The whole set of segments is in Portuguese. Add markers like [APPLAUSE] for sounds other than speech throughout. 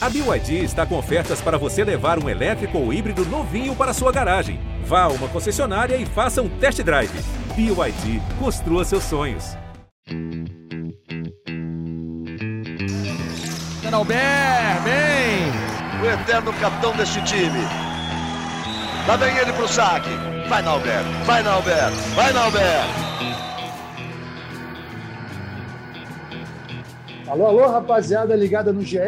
A BYD está com ofertas para você levar um elétrico ou híbrido novinho para sua garagem. Vá a uma concessionária e faça um test drive. BYD, construa seus sonhos. Albert, bem! O eterno capitão deste time. Lá vem ele pro saque. Vai, Nalber, vai, Nalber, vai, Nalber. Alô, alô, rapaziada ligada no GE.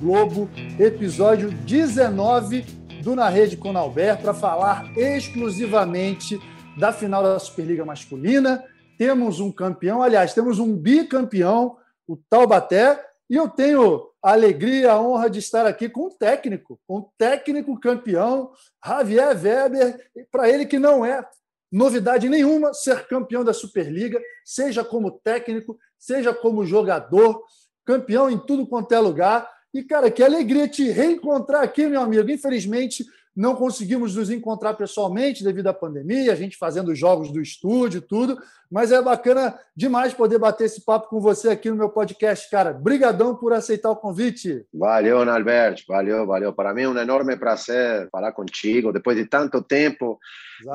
Globo, episódio 19 do Na Rede com Albert, para falar exclusivamente da final da Superliga Masculina. Temos um campeão, aliás, temos um bicampeão, o Taubaté, e eu tenho a alegria, a honra de estar aqui com um técnico, um técnico campeão, Javier Weber, para ele que não é novidade nenhuma ser campeão da Superliga, seja como técnico, seja como jogador, campeão em tudo quanto é lugar. E, cara, que alegria te reencontrar aqui, meu amigo. Infelizmente, não conseguimos nos encontrar pessoalmente devido à pandemia, a gente fazendo jogos do estúdio tudo, mas é bacana demais poder bater esse papo com você aqui no meu podcast, cara. Brigadão por aceitar o convite. Valeu, Alberto, valeu, valeu. Para mim é um enorme prazer falar contigo depois de tanto tempo.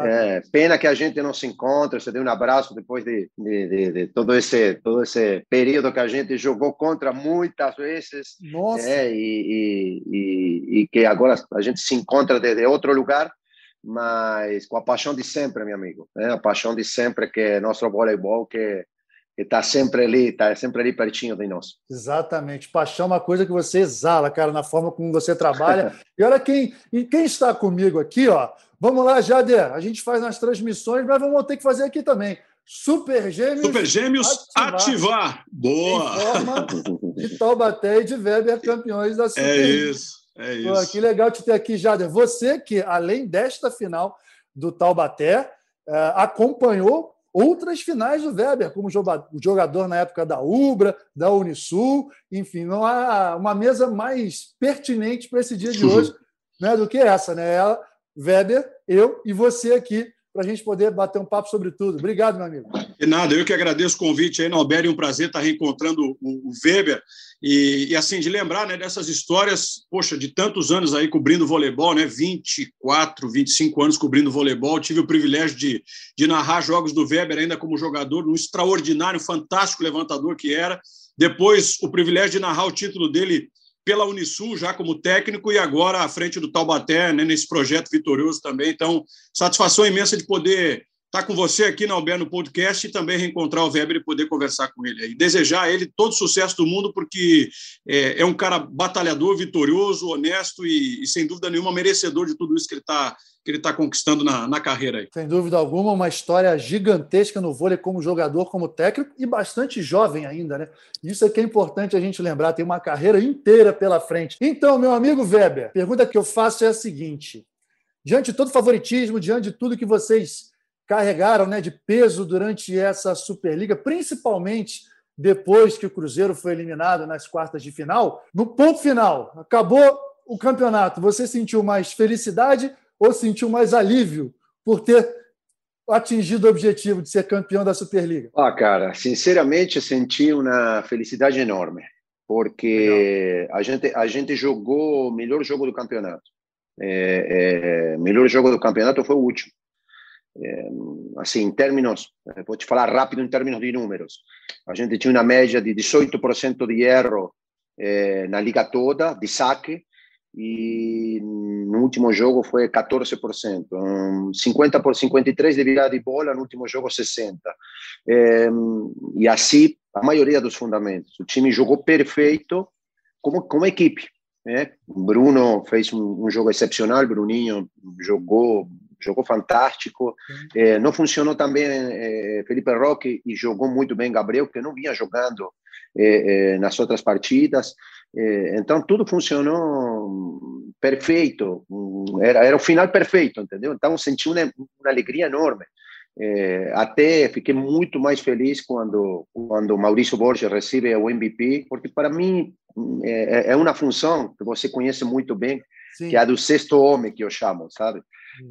É, pena que a gente não se encontra, você deu um abraço depois de, de, de, de, todo esse todo esse período que a gente jogou contra muitas vezes. Nossa. É, e, e, e, e que agora a gente se encontra desde outro lugar mas com a paixão de sempre, meu amigo. Né? A paixão de sempre que é nosso voleibol, que está sempre ali, está sempre ali pertinho de nós. Exatamente. Paixão é uma coisa que você exala, cara, na forma como você trabalha. e olha quem, e quem está comigo aqui, ó. Vamos lá, Jader. A gente faz nas transmissões, mas vamos ter que fazer aqui também. Super Gêmeos. Super Gêmeos ativar. ativar. Boa! Em forma de Taubaté e de Weber, campeões da Super É isso. É isso. Pô, que legal te ter aqui, Jader. Você que, além desta final do Taubaté, é, acompanhou outras finais do Weber, como jogador na época da Ubra, da Unisul, enfim, não há uma mesa mais pertinente para esse dia de hoje né, do que essa, né? Ela, Weber, eu e você aqui para a gente poder bater um papo sobre tudo. Obrigado, meu amigo. E nada, eu que agradeço o convite aí, Norberto, é um prazer estar reencontrando o Weber e, e, assim, de lembrar né, dessas histórias, poxa, de tantos anos aí cobrindo voleibol, né, 24, 25 anos cobrindo voleibol, tive o privilégio de, de narrar jogos do Weber ainda como jogador, um extraordinário, fantástico levantador que era, depois o privilégio de narrar o título dele pela Unisul já como técnico e agora à frente do Taubaté, né, nesse projeto vitorioso também. Então, satisfação imensa de poder estar com você aqui na Albert no podcast e também reencontrar o Weber e poder conversar com ele. E desejar a ele todo o sucesso do mundo, porque é, é um cara batalhador, vitorioso, honesto e, e, sem dúvida nenhuma, merecedor de tudo isso que ele está que ele está conquistando na, na carreira aí. Sem dúvida alguma, uma história gigantesca no vôlei como jogador, como técnico e bastante jovem ainda, né? Isso é que é importante a gente lembrar, tem uma carreira inteira pela frente. Então, meu amigo Weber, pergunta que eu faço é a seguinte: diante de todo favoritismo, diante de tudo que vocês carregaram né, de peso durante essa Superliga, principalmente depois que o Cruzeiro foi eliminado nas quartas de final, no ponto final, acabou o campeonato, você sentiu mais felicidade ou sentiu mais alívio por ter atingido o objetivo de ser campeão da Superliga? Ah, cara, sinceramente senti uma felicidade enorme, porque a gente a gente jogou o melhor jogo do campeonato. É, é, melhor jogo do campeonato foi o último. É, assim, em termos, vou te falar rápido em termos de números. A gente tinha uma média de 18% de erro é, na liga toda, de saque, e no último jogo foi 14%, 50 por 53 de virada de bola, no último jogo 60. É, e assim, a maioria dos fundamentos. O time jogou perfeito como, como equipe. Né? Bruno fez um, um jogo excepcional, Bruninho jogou jogou fantástico. É, não funcionou também é, Felipe Roque e jogou muito bem Gabriel, que não vinha jogando é, nas outras partidas. Então tudo funcionou perfeito, era, era o final perfeito, entendeu? Então senti uma, uma alegria enorme. É, até fiquei muito mais feliz quando quando Maurício Borges recebe o MVP, porque para mim é, é uma função que você conhece muito bem, Sim. que é a do sexto homem que eu chamo, sabe?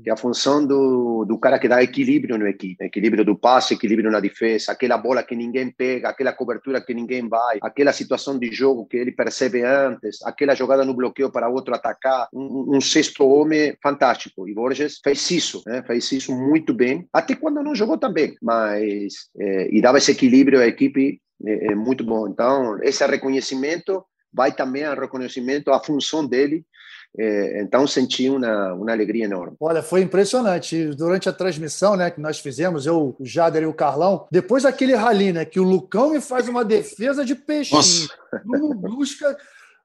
Que é a função do, do cara que dá equilíbrio no equipe, equilíbrio do passe, equilíbrio na defesa, aquela bola que ninguém pega, aquela cobertura que ninguém vai, aquela situação de jogo que ele percebe antes, aquela jogada no bloqueio para outro atacar, um, um sexto homem fantástico. E Borges fez isso, né? fez isso muito bem, até quando não jogou também, mas é, e dava esse equilíbrio à equipe é, é muito bom. Então, esse reconhecimento vai também ao reconhecimento à função dele então senti uma, uma alegria enorme. Olha, foi impressionante. Durante a transmissão né, que nós fizemos, eu, o Jader e o Carlão, depois daquele rally, né, que o Lucão me faz uma defesa de peixinho, busca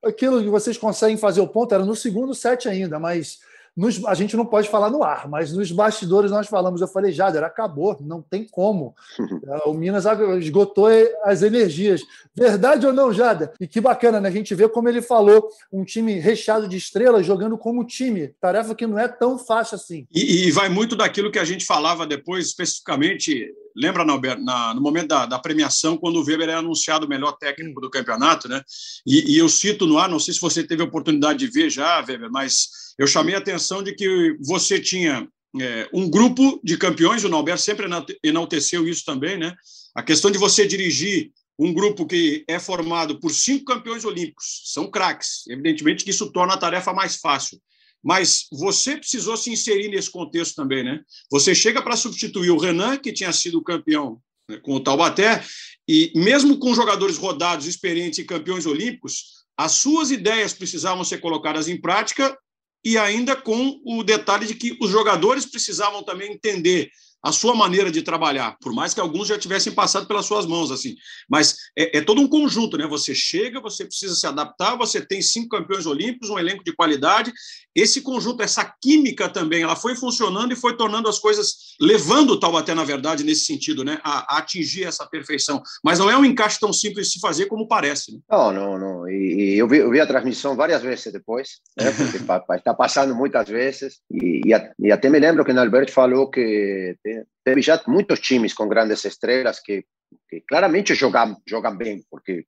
aquilo que vocês conseguem fazer o ponto, era no segundo set ainda, mas nos, a gente não pode falar no ar, mas nos bastidores nós falamos. Eu falei, Jader, acabou, não tem como. [LAUGHS] o Minas esgotou as energias. Verdade ou não, Jader? E que bacana, né? A gente vê como ele falou, um time recheado de estrelas jogando como time. Tarefa que não é tão fácil assim. E, e vai muito daquilo que a gente falava depois, especificamente lembra, Norberto, na, no momento da, da, premiação, quando o Weber é anunciado o melhor técnico do campeonato, né? E, e, eu cito no ar, não sei se você teve a oportunidade de ver já, Weber, mas eu chamei a atenção de que você tinha é, um grupo de campeões, o Norberto sempre enalteceu isso também, né? A questão de você dirigir um grupo que é formado por cinco campeões olímpicos, são craques, evidentemente que isso torna a tarefa mais fácil. Mas você precisou se inserir nesse contexto também, né? Você chega para substituir o Renan, que tinha sido campeão né, com o Taubaté, e mesmo com jogadores rodados, experientes e campeões olímpicos, as suas ideias precisavam ser colocadas em prática e ainda com o detalhe de que os jogadores precisavam também entender a sua maneira de trabalhar, por mais que alguns já tivessem passado pelas suas mãos, assim. Mas é, é, todo um conjunto, né? Você chega, você precisa se adaptar, você tem cinco campeões olímpicos, um elenco de qualidade. Esse conjunto, essa química também, ela foi funcionando e foi tornando as coisas, levando o Taubaté, na verdade, nesse sentido, né? A, a, atingir essa perfeição. Mas não é um encaixe tão simples de se fazer como parece. Né? Não, não, não. E, e eu, vi, eu, vi, a transmissão várias vezes depois, né? Porque [LAUGHS] está passando muitas vezes. E, e, e até me lembro que o Alberto falou que teve já muitos times com grandes estrelas que, que claramente jogam, jogam bem, porque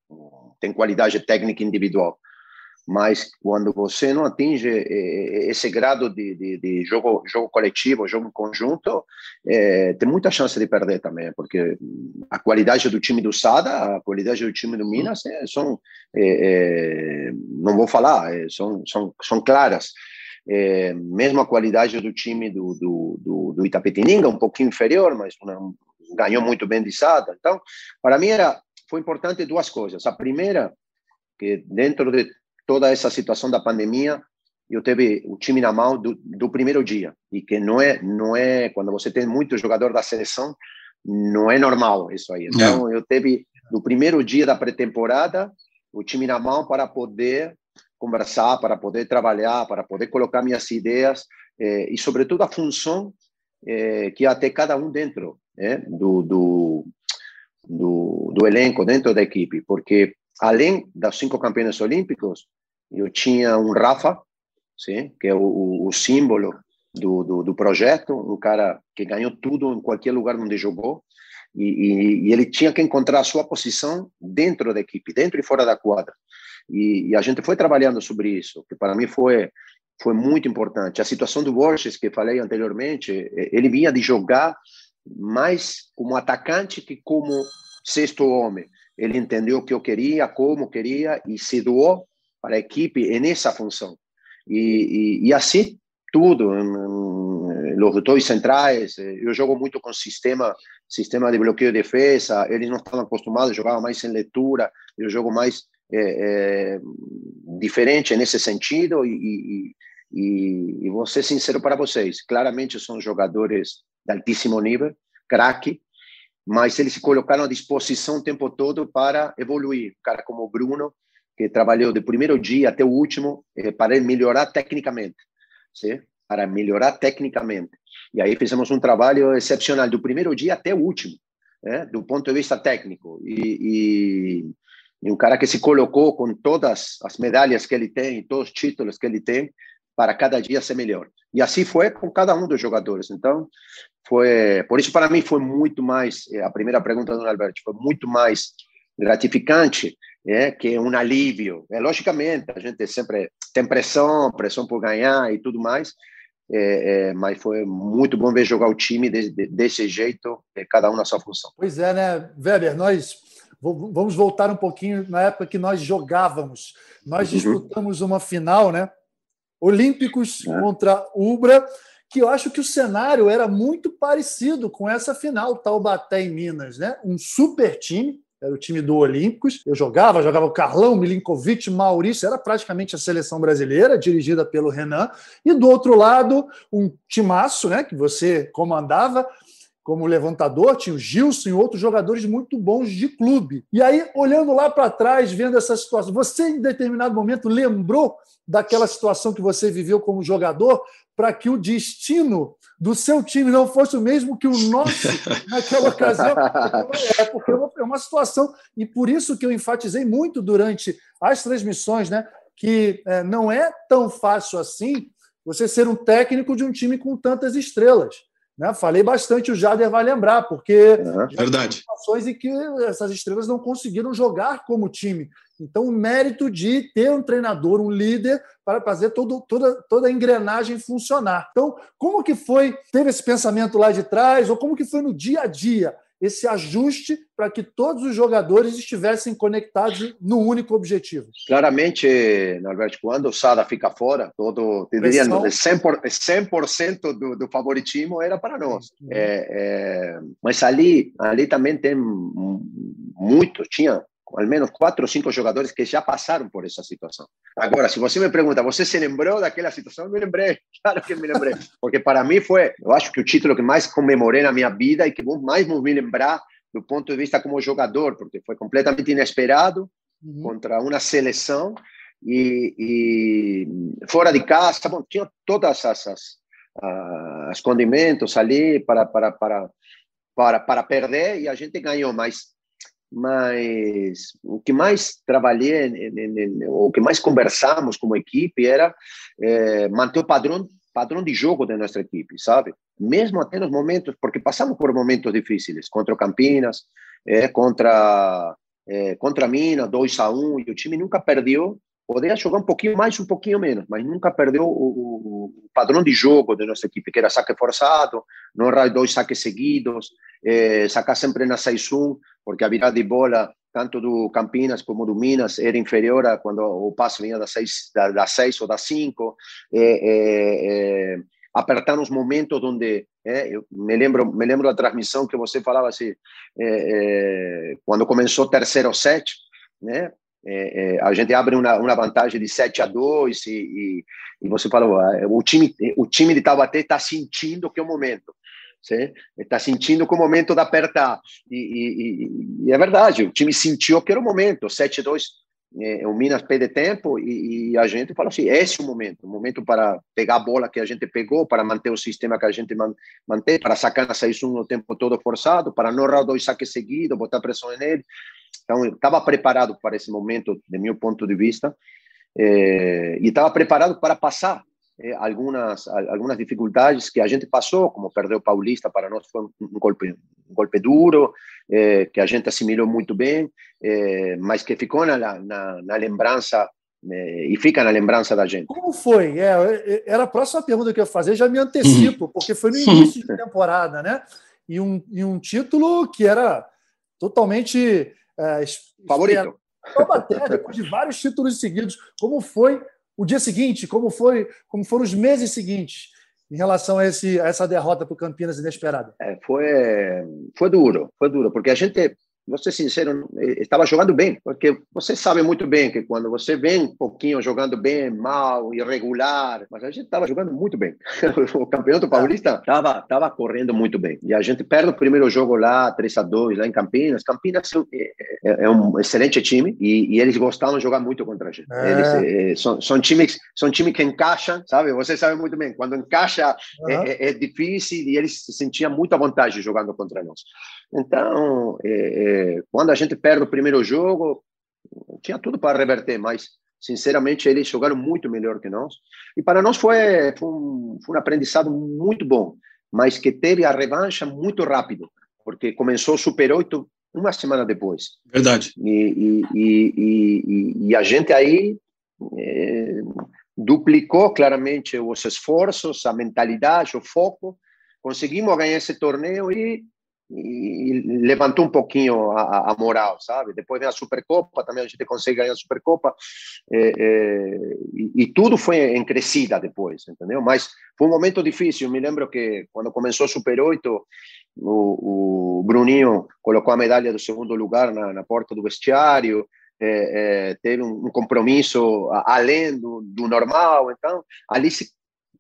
tem qualidade técnica individual. Mas quando você não atinge esse grado de, de, de jogo, jogo coletivo, jogo em conjunto, é, tem muita chance de perder também, porque a qualidade do time do Sada, a qualidade do time do Minas é, são, é, não vou falar, são, são, são claras é, mesmo a qualidade do time do, do, do, do Itapetininga, um pouquinho inferior, mas ganhou muito bem de Sada. Então, para mim era, foi importante duas coisas. A primeira, que dentro de toda essa situação da pandemia, eu teve o time na mão do, do primeiro dia e que não é não é quando você tem muito jogador da seleção não é normal isso aí então eu teve do primeiro dia da pré-temporada o time na mão para poder conversar, para poder trabalhar, para poder colocar minhas ideias eh, e, sobretudo, a função eh, que até cada um dentro eh, do, do, do, do, elenco, dentro da equipe, porque além dos cinco campeões olímpicos, eu tinha um Rafa, sim, que é o, o símbolo do, do, do, projeto, um cara que ganhou tudo em qualquer lugar onde jogou, e, e, e ele tinha que encontrar a sua posição dentro da equipe, dentro e fora da quadra. E, e, a gente foi trabalhando sobre isso, que para mim foi foi muito importante. A situação do Borges, que falei anteriormente, ele vinha de jogar mais como atacante que como sexto homem. Ele entendeu o que eu queria, como queria e se doou para a equipe nessa função. E, e, e assim tudo, os dois centrais, eu jogo muito com sistema sistema de bloqueio e defesa, eles não estavam acostumados, jogavam mais sem leitura, eu jogo mais é, é, diferente nesse sentido e, e, e, vou ser sincero para vocês, claramente são jogadores de altíssimo nível, craque, mas eles se colocaram à disposição o tempo todo para evoluir. Um cara como o Bruno, que trabalhou do primeiro dia até o último eh, para melhorar tecnicamente, sim? Para melhorar tecnicamente. E aí fizemos um trabalho excepcional do primeiro dia até o último, né? do ponto de vista técnico. E, e e um cara que se colocou com todas as medalhas que ele tem, todos os títulos que ele tem, para cada dia ser melhor. E assim foi com cada um dos jogadores. Então, foi por isso para mim foi muito mais eh, a primeira pergunta do Alberto foi muito mais gratificante é, que um alívio. É, logicamente, a gente sempre tem pressão, pressão por ganhar e tudo mais, é, é, mas foi muito bom ver jogar o time de, de, desse jeito, é, cada um na sua função. Pois é, né, Weber? Nós vamos voltar um pouquinho na época que nós jogávamos. Nós uhum. disputamos uma final, né? Olímpicos é. contra Ubra, que eu acho que o cenário era muito parecido com essa final, Taubaté em Minas, né? Um super time, era o time do Olímpicos. Eu jogava, jogava o Carlão, Milinkovic, Maurício, era praticamente a seleção brasileira, dirigida pelo Renan. E do outro lado, um timaço, né, que você comandava como levantador, tinha o Gilson e outros jogadores muito bons de clube. E aí, olhando lá para trás, vendo essa situação, você em determinado momento lembrou daquela situação que você viveu como jogador para que o destino do seu time não fosse o mesmo que o nosso [LAUGHS] naquela ocasião. É, porque é uma situação, e por isso que eu enfatizei muito durante as transmissões, né, que é, não é tão fácil assim você ser um técnico de um time com tantas estrelas. Né? Falei bastante, o Jader vai lembrar, porque é, verdade. situações em que essas estrelas não conseguiram jogar como time. Então, o mérito de ter um treinador, um líder, para fazer todo, toda, toda a engrenagem funcionar. Então, como que foi, teve esse pensamento lá de trás, ou como que foi no dia a dia? Esse ajuste para que todos os jogadores estivessem conectados no único objetivo. Claramente, Norberto, quando o Sada fica fora, todo, te diria, 100%, 100 do, do favoritismo era para nós. Uhum. É, é, mas ali, ali também tem muito, tinha al menos quatro ou cinco jogadores que já passaram por essa situação. Agora, se você me pergunta, você se lembrou daquela [LAUGHS] situação? Eu me lembrei, claro que me lembrei. Porque para mim foi, eu acho que o título que mais comemorei na minha vida e que mais me lembrar do ponto de vista como jogador, porque foi completamente inesperado uhum. contra uma seleção e, e, fora de casa, bom, tinha todas essas as condimentos ali para para para para para perder e a gente ganhou, mas mas o que mais trabalhei, o que mais conversamos como equipe era é, manter o padrão padrão de jogo da nossa equipe, sabe? Mesmo até nos momentos, porque passamos por momentos difíceis, contra o Campinas, é, contra é, contra Minas, 2 a 1 e o time nunca perdeu. Poderia jogar um pouquinho mais, um pouquinho menos, mas nunca perdeu o, o, o padrão de jogo da nossa equipe, que era saque forçado, não errar dois saques seguidos, é, sacar sempre na 6-1, porque a virada de bola, tanto do Campinas como do Minas, era inferior a quando o passe vinha da 6 da, da seis ou da 5. É, é, é, apertar nos momentos onde é, eu me lembro me lembro da transmissão que você falava assim é, é, quando começou o terceiro set né é, é, a gente abre uma, uma vantagem de 7 a 2 e, e, e você falou o time o time de Taubaté está sentindo que é o momento está sentindo que o momento de apertar. E, e, é verdade, o time sentiu que era o momento. 7-2, é, o Minas perde tempo e, a gente fala assim: esse é o momento o momento para pegar a bola que a gente pegou, para manter o sistema que a gente man, mantém, para sacar na 6-1 o tempo todo forçado, para não errar dois saques seguidos, botar pressão nele. Então, eu estava preparado para esse momento, de meu ponto de vista, é, e estava preparado para passar eh, algumas algumas dificuldades que a gente passou, como perder o Paulista para nós foi um golpe um golpe duro, eh, que a gente assimilou muito bem, eh, mas que ficou na, na, na lembrança e fica na lembrança da gente. Como foi? É, era a próxima pergunta que eu ia fazer, já me antecipo, porque foi no início de [LAUGHS] temporada, né? E um, e um título que era totalmente é, favorito. Até depois de vários títulos seguidos. Como foi o dia seguinte, como foi, como foram os meses seguintes em relação a, esse, a essa derrota para o Campinas inesperada? É, foi, foi duro, foi duro, porque a gente vou ser sincero, estava jogando bem, porque você sabe muito bem que quando você vem um pouquinho jogando bem, mal, irregular, mas a gente estava jogando muito bem. [LAUGHS] o campeonato paulista estava tava correndo muito bem. E a gente perde o primeiro jogo lá, 3 a 2 lá em Campinas. Campinas é, é, é um excelente time e, e, eles gostavam de jogar muito contra a gente. É. Eles é, são, são, times, são times que encaixam, sabe? Você sabe muito bem, quando encaixa uhum. é, é, difícil e eles se sentiam muito à vontade jogando contra nós. Então, é, é, quando a gente perde o primeiro jogo, tinha tudo para reverter, mas sinceramente eles jogaram muito melhor que nós. E para nós foi, foi, um, foi um aprendizado muito bom, mas que teve a revanche muito rápido, porque começou o Super 8 uma semana depois. Verdade. E, e, e, e a gente aí, é, duplicou claramente os esforços, a mentalidade, o foco. Conseguimos ganhar esse torneio e, e levantou um pouquinho a, a, moral, sabe? Depois vem a Supercopa, também a gente consegue ganhar a Supercopa. É, é, e, e, tudo foi em crescida depois, entendeu? Mas foi um momento difícil. Me lembro que quando começou o Super 8, o, o Bruninho colocou a medalha do segundo lugar na, na porta do vestiário é, é, teve um, compromisso além do, do, normal. Então, ali se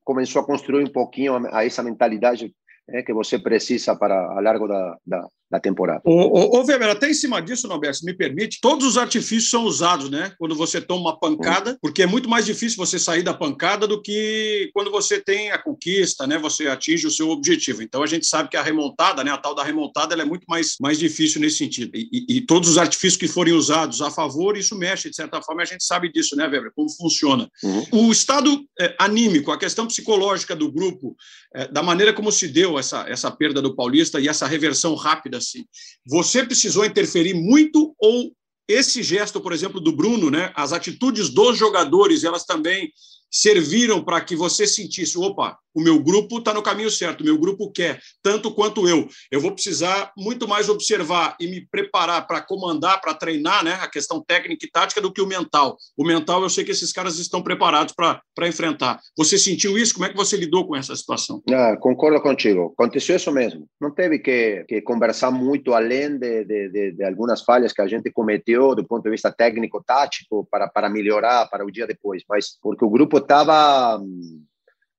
começou a construir um pouquinho a, a essa mentalidade é, que você precisa para a largo da, da, da temporada. Ô, ô, ô, Weber, até em cima disso, Norberto, se me permite, todos os artifícios são usados, né? Quando você toma uma pancada, porque é muito mais difícil você sair da pancada do que quando você tem a conquista, né? Você atinge o seu objetivo. Então a gente sabe que a remontada, né? A tal da remontada, ela é muito mais, mais difícil nesse sentido. E, e, e todos os artifícios que forem usados a favor, isso mexe, de certa forma, a gente sabe disso, né, Weber? Como funciona. Uhum. O estado é, anímico, a questão psicológica do grupo, é, da maneira como se deu essa, essa perda do Paulista e essa reversão rápida assim. Você precisou interferir muito ou esse gesto, por exemplo, do Bruno, né, as atitudes dos jogadores, elas também serviram para que você sentisse, opa, o meu grupo está no caminho certo, o meu grupo quer, tanto quanto eu. Eu vou precisar muito mais observar e me preparar para comandar, para treinar né, a questão técnica e tática do que o mental. O mental, eu sei que esses caras estão preparados para enfrentar. Você sentiu isso? Como é que você lidou com essa situação? Ah, concordo contigo. Aconteceu isso mesmo. Não teve que, que conversar muito além de, de, de, de, algumas falhas que a gente cometeu do ponto de vista técnico-tático para, para melhorar para o dia depois, mas porque o grupo estava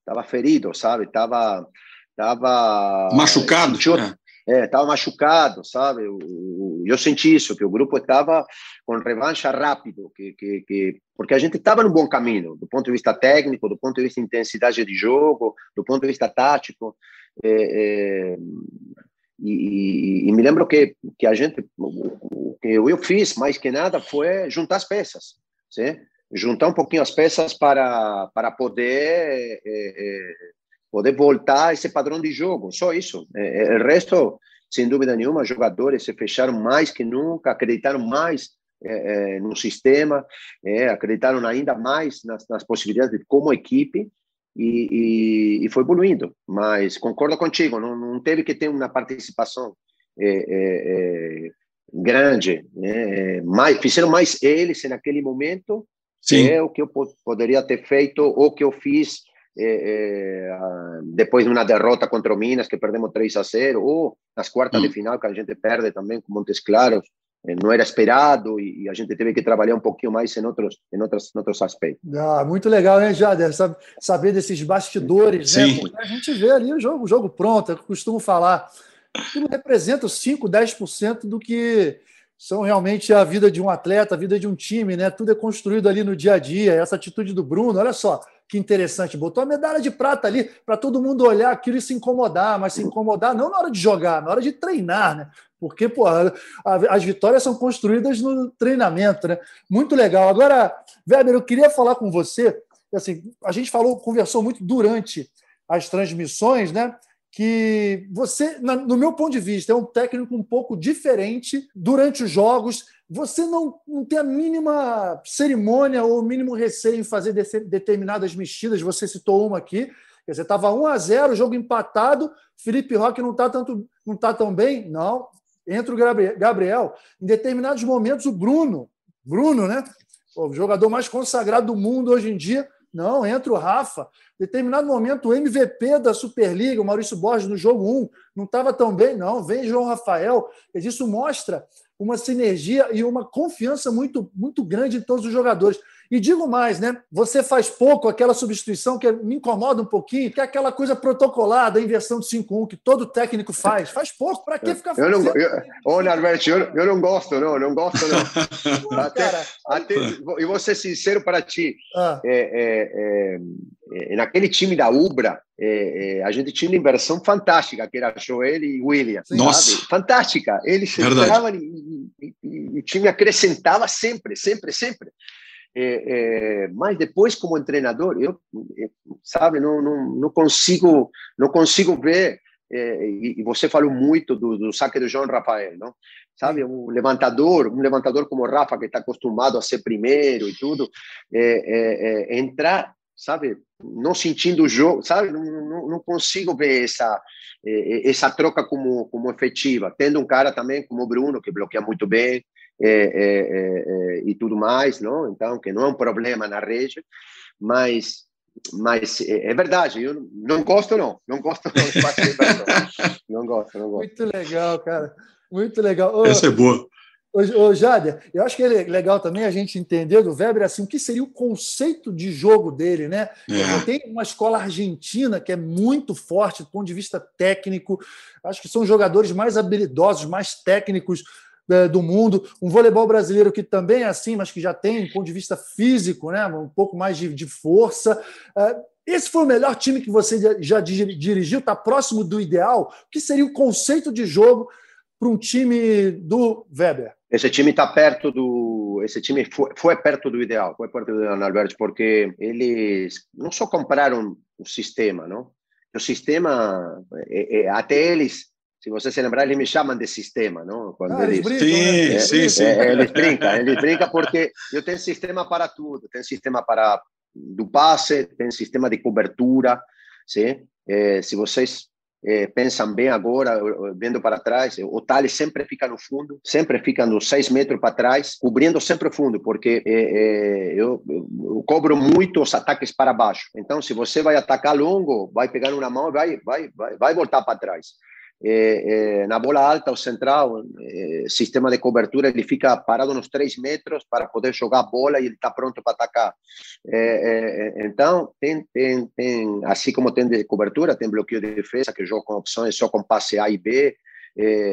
estava ferido, sabe? Estava tava machucado. Sentiu, é, estava machucado, sabe? Eu, eu senti isso, que o grupo estava com revanche rápido, que, que, que porque a gente estava no bom caminho, do ponto de vista técnico, do ponto de vista de intensidade de jogo, do ponto de vista tático. É, é, e, e, me lembro que, que a gente, o que eu fiz mais que nada foi juntar as peças, sim? Juntar um pouquinho as peças para, para poder, é, poder voltar a esse padrão de jogo, só isso. É, o resto, sem dúvida nenhuma, jogadores se fecharam mais que nunca, acreditaram mais no sistema, acreditaram ainda mais nas, nas possibilidades de, como equipe, e, e, e, foi evoluindo. Mas concordo contigo, não, não teve que ter uma participação é, é, é, grande. Né? Mais, fizeram mais eles naquele momento Sim. é o que eu poderia ter feito ou que eu fiz é, é, depois de uma derrota contra o Minas, que perdemos 3 a 0, ou nas quartas hum. de final, que a gente perde também com Montes Claros, é, não era esperado e, a gente teve que trabalhar um pouquinho mais em outros, em outros, em outros aspectos. Ah, muito legal, né, Jader? Saber desses bastidores, né? Sim. né? Porque a gente vê ali o jogo, o jogo pronto, eu costumo falar. Aquilo representa 5, 10% do que são realmente a vida de um atleta, a vida de um time, né? Tudo é construído ali no dia a dia. Essa atitude do Bruno, olha só que interessante, botou a medalha de prata ali para todo mundo olhar aquilo e se incomodar, mas se incomodar não na hora de jogar, na hora de treinar, né? Porque, pô, as vitórias são construídas no treinamento, né? Muito legal. Agora, Weber, eu queria falar com você, assim, a gente falou, conversou muito durante as transmissões, né? Que você, no meu ponto de vista, é um técnico um pouco diferente durante os jogos. Você não, não tem a mínima cerimônia ou o mínimo receio em fazer determinadas mexidas. Você citou uma aqui. Quer dizer, estava 1 a 0 jogo empatado. Felipe Roque não está não tá tão bem. Não. Entra o Gabriel. Em determinados momentos, o Bruno, Bruno, né? O jogador mais consagrado do mundo hoje em dia, não, entra o Rafa. Em determinado momento, o MVP da Superliga, o Maurício Borges, no jogo 1, não estava tão bem, não. Vem João Rafael. Isso mostra uma sinergia e uma confiança muito, muito grande em todos os jogadores. E digo mais, né? Você faz pouco aquela substituição que me incomoda um pouquinho, que é aquela coisa protocolar da inversão de 5-1 que todo técnico faz. Faz pouco, para que ficar fazendo? Eu não, olha, Alberto, eu, eu, não gosto, não, não gosto, não. [LAUGHS] até, até, e vou ser sincero para ti. Ah. É, é, é, naquele time da Ubra, é, é, a gente tinha uma inversão fantástica, que era Joel e William. Nossa! Sabe? Fantástica. Eles entravam e, e, e, o time acrescentava sempre, sempre, sempre. É, é, mas depois como treinador eu, sabe não, não, não consigo não consigo ver é, e, e, você falou muito do, do, saque do João Rafael não sabe um levantador um levantador como o Rafa que está acostumado a ser primeiro e tudo é, é, é, entrar sabe? Não sentindo o jogo, sabe? Não, não, não, consigo ver essa essa troca como como efetiva. Tendo um cara também como o Bruno que bloqueia muito bem é, é, é, e tudo mais, não? Então que não é um problema na rede, mas mas é, verdade. Eu não gosto não, não gosto não, não gosto, não gosto. Muito legal, cara. Muito legal. Ô, Essa é boa. Ô, Jader, eu acho que é legal também a gente entender do Weber assim, o que seria o conceito de jogo dele, né? É. Tem uma escola argentina que é muito forte do ponto de vista técnico. Acho que são jogadores mais habilidosos, mais técnicos é, do mundo. Um voleibol brasileiro que também é assim, mas que já tem, do ponto de vista físico, né? um pouco mais de, de força. É, esse foi o melhor time que você já dirigiu? Está próximo do ideal? O que seria o conceito de jogo para um time do Weber? Esse time está perto do. Esse time foi, foi, perto do ideal, foi perto do Alberto, porque eles não só compraram o sistema, não? O sistema, é, é, até eles, se você se lembrar, eles me chamam de sistema, não? Quando ah, eles, brincam, sim, né? sim, sim. É, eles brincam, eles brincam porque eu tenho sistema para tudo, tem sistema para do passe, tem sistema de cobertura, sim? É, se vocês é, pensam bem agora, vendo para trás, o Thales sempre fica no fundo, sempre fica nos seis metros para trás, cobrindo sempre o fundo, porque é, é, eu, eu, cobro muito os ataques para baixo. Então, se você vai atacar longo, vai pegar uma mão e vai, vai, vai, vai voltar para trás. É, é, na bola alta, o central, é, sistema de cobertura, ele fica parado nos três metros para poder jogar a bola e ele está pronto para atacar. então, tem, tem, tem, assim como tem de cobertura, tem bloqueio de defesa, que joga com opções só com passe A e B,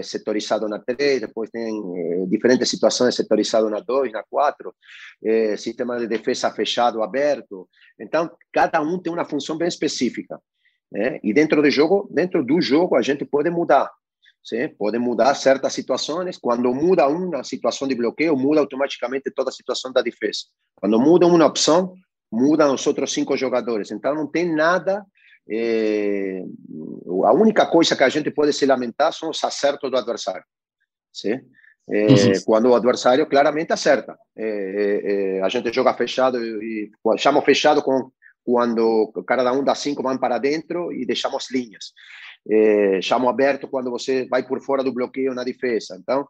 setorizado na 3, depois tem diferentes situações setorizado na 2, na 4, sistema de defesa fechado, aberto. Então, cada um tem uma função bem específica. Né? E dentro do jogo, dentro do jogo, a gente pode mudar. Sim? Pode mudar certas situações. Quando muda uma situação de bloqueio, muda automaticamente toda a situação da defesa. Quando muda uma opção, mudam os outros cinco jogadores. Então, não tem nada. É... A única coisa que a gente pode se lamentar são os acertos do adversário. Sim? É, uhum. Quando o adversário claramente acerta. É, é, a gente joga fechado e chama fechado com quando cada um das cinco vai para dentro e deixamos linhas. É, chamo aberto quando você vai por fora do bloqueio na defesa. Então,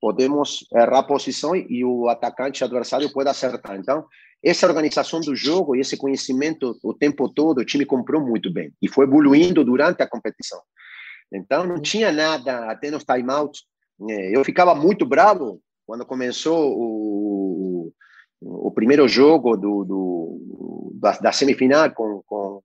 podemos errar posição e o atacante adversário pode acertar. Então, essa organização do jogo e esse conhecimento o tempo todo, o time comprou muito bem e foi evoluindo durante a competição. Então, não tinha nada, até nos timeouts. Eu ficava muito bravo quando começou o, o primeiro jogo do, do da, da, semifinal com, com,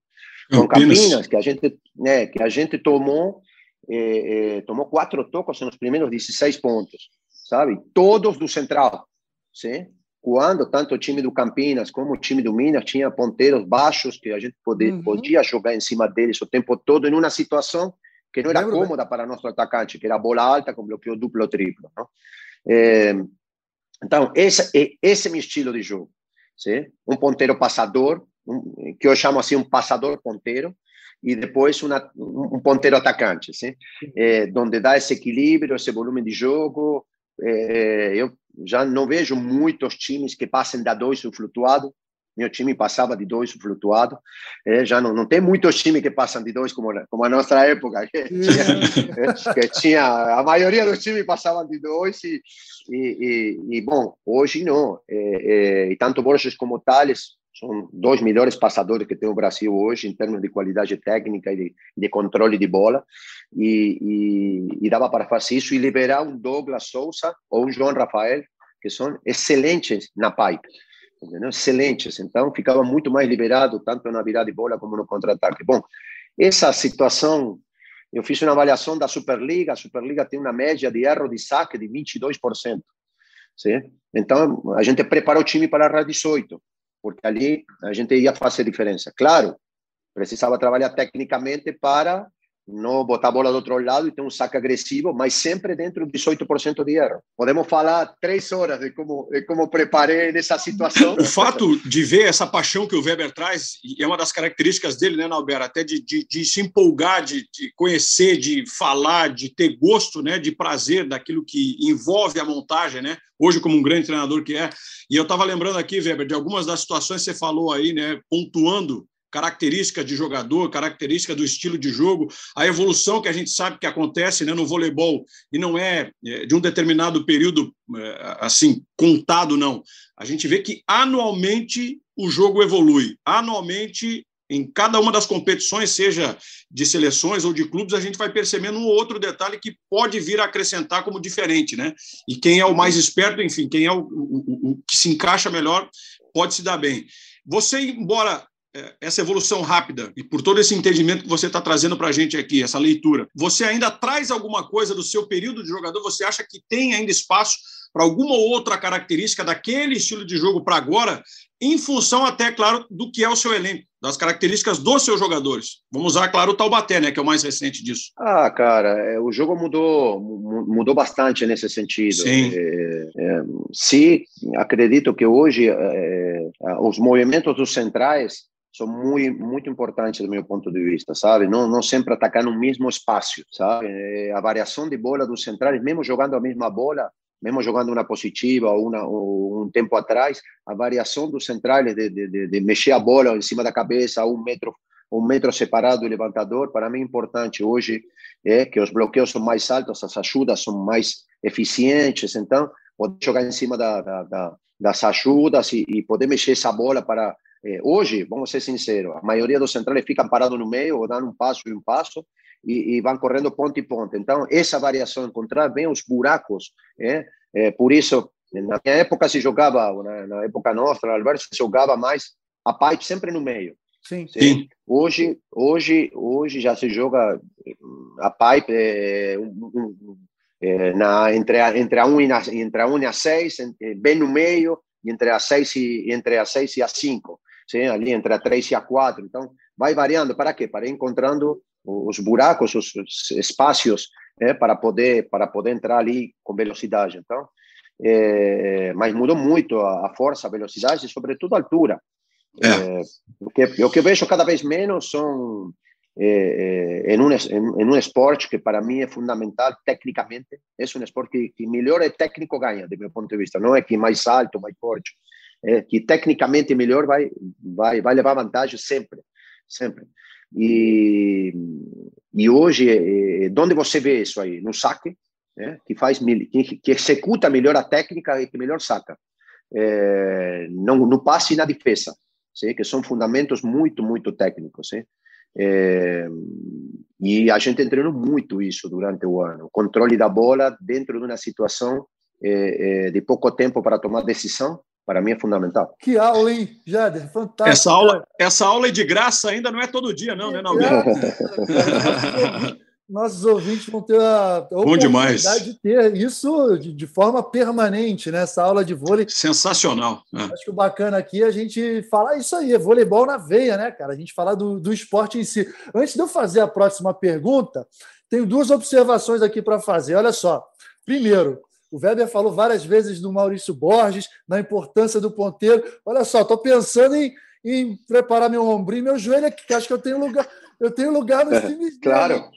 com Campinas, que a gente, né, que a gente tomou, é, é, tomou quatro tocos nos primeiros 16 pontos, sabe? Todos do Central, sim? Quando tanto o time do Campinas como o time do Minas tinha ponteiros baixos que a gente podia, uhum. podia jogar em cima deles o tempo todo em uma situação que não era cômoda para nosso atacante, que era bola alta com bloqueio duplo ou triplo. Não? É, então, esse, esse é meu estilo de jogo. Sim? Um ponteiro passador, um, que eu chamo assim um passador ponteiro, e depois uma, um ponteiro atacante, sim? É, onde dá esse equilíbrio, esse volume de jogo. É, eu já não vejo muitos times que passem da dois flutuado, meu time passava de dois flutuado. É, já não, não tem muitos times que passam de dois como, como a nossa época, que [LAUGHS] tinha, que tinha a maioria dos times passavam de dois e, e, e, e bom, hoje não. É, é, e tanto Borges como Tales são dois melhores passadores que tem o Brasil hoje em termos de qualidade técnica e de, de controle de bola e, e, e dava para fazer isso e liberar um Douglas Souza ou um João Rafael que são excelentes na pipe entendeu? excelentes. Então, ficava muito mais liberado, tanto na virada de bola como no contra-ataque. Bom, essa situação, eu fiz uma avaliação da Superliga, a Superliga tem uma média de erro de saque de 22%. Sim? Então, a gente preparou o time para a 18, porque ali a gente ia fazer diferença. Claro, precisava trabalhar tecnicamente para não botar a bola do outro lado e ter um saque agressivo, mas sempre dentro de 18% de erro. Podemos falar três horas de como, de como preparei nessa situação. O fato de ver essa paixão que o Weber traz, e é uma das características dele, né, Nauber? Até de, de, de se empolgar, de, de, conhecer, de falar, de ter gosto, né, de prazer daquilo que envolve a montagem, né? Hoje, como um grande treinador que é. E eu estava lembrando aqui, Weber, de algumas das situações que você falou aí, né, pontuando característica de jogador, característica do estilo de jogo, a evolução que a gente sabe que acontece né, no voleibol e não é, é de um determinado período é, assim contado não. A gente vê que anualmente o jogo evolui, anualmente em cada uma das competições, seja de seleções ou de clubes, a gente vai percebendo um ou outro detalhe que pode vir a acrescentar como diferente, né? E quem é o mais esperto, enfim, quem é o, o, o que se encaixa melhor, pode se dar bem. Você, embora essa evolução rápida e por todo esse entendimento que você está trazendo para a gente aqui, essa leitura, você ainda traz alguma coisa do seu período de jogador? Você acha que tem ainda espaço para alguma outra característica daquele estilo de jogo para agora, em função até, claro, do que é o seu elenco, das características dos seus jogadores? Vamos usar, claro, o Taubaté, né, que é o mais recente disso. Ah, cara, é, o jogo mudou, mudou bastante nesse sentido. Sim. É, é, sim, acredito que hoje é, os movimentos dos centrais são muito muito importantes do meu ponto de vista, sabe? Não não sempre atacar no mesmo espaço, sabe? Eh, a variação de bola dos centrais, mesmo jogando a mesma bola, mesmo jogando uma positiva ou, uma, ou um tempo atrás, a variação dos centrais de, de, de, mexer a bola em cima da cabeça, um metro um metro separado do levantador, para mim é importante hoje é que os bloqueios são mais altos, as ajudas são mais eficientes, então poder jogar em cima da, da, da das ajudas e, e poder mexer essa bola para eh, hoje, vamos ser sinceros, a maioria dos centrais ficam parados no meio, ou dando um passo e um passo, e, e vão correndo ponto e ponto. Então, essa variação, encontrar bem os buracos, é, por isso, na minha época se jogava, na, na época nossa, na Alberto, se jogava mais a pipe sempre no meio. Sim. Sim. Hoje, hoje, hoje já se joga a pipe é, um, um, é, na, entre, a, entre, a 1 e a, entre a 1 e a 6, bem no meio, e entre a 6 e, entre a 6 e a 5 sim, ali entre a 3 e a 4. Então, vai variando. Para quê? Para ir encontrando os buracos, os espaços né, para poder para poder entrar ali com velocidade. Então, é, mas mudou muito a, a, força, a velocidade e, sobretudo, a altura. É. É, o, que, o que eu vejo cada vez menos são em, um, em, em, um esporte que para mim é fundamental tecnicamente. É um esporte que, que melhor é técnico ganha, do meu ponto de vista. Não é que mais alto, mais forte é, que tecnicamente melhor vai vai vai levar vantagem sempre, sempre. E e hoje, é, onde você vê isso aí? No saque, né? que faz que, que executa melhor a técnica e que melhor saca. É, não no passe e na defesa, sim? que são fundamentos muito muito técnicos, sim? É, e a gente treinou muito isso durante o ano, controle da bola dentro de uma situação é, é de pouco tempo para tomar decisão para mim é fundamental. Que aula, hein, Jader? Fantástico. Essa aula, essa aula é de graça ainda não é todo dia, não, né, Nalber? Nossos ouvintes vão ter a, oportunidade de ter isso de, de, forma permanente, né? Essa aula de vôlei. Sensacional. É. Acho que o bacana aqui é a gente falar isso aí, é voleibol na veia, né, cara? A gente falar do, do esporte em si. Antes de eu fazer a próxima pergunta, tenho duas observações aqui para fazer. Olha só. Primeiro, o Weber falou várias vezes do Maurício Borges, na importância do ponteiro. Olha só, estou pensando em, em preparar meu ombrinho e meu joelho aqui, que acho que eu tenho lugar, eu tenho lugar nos [LAUGHS] times. Claro.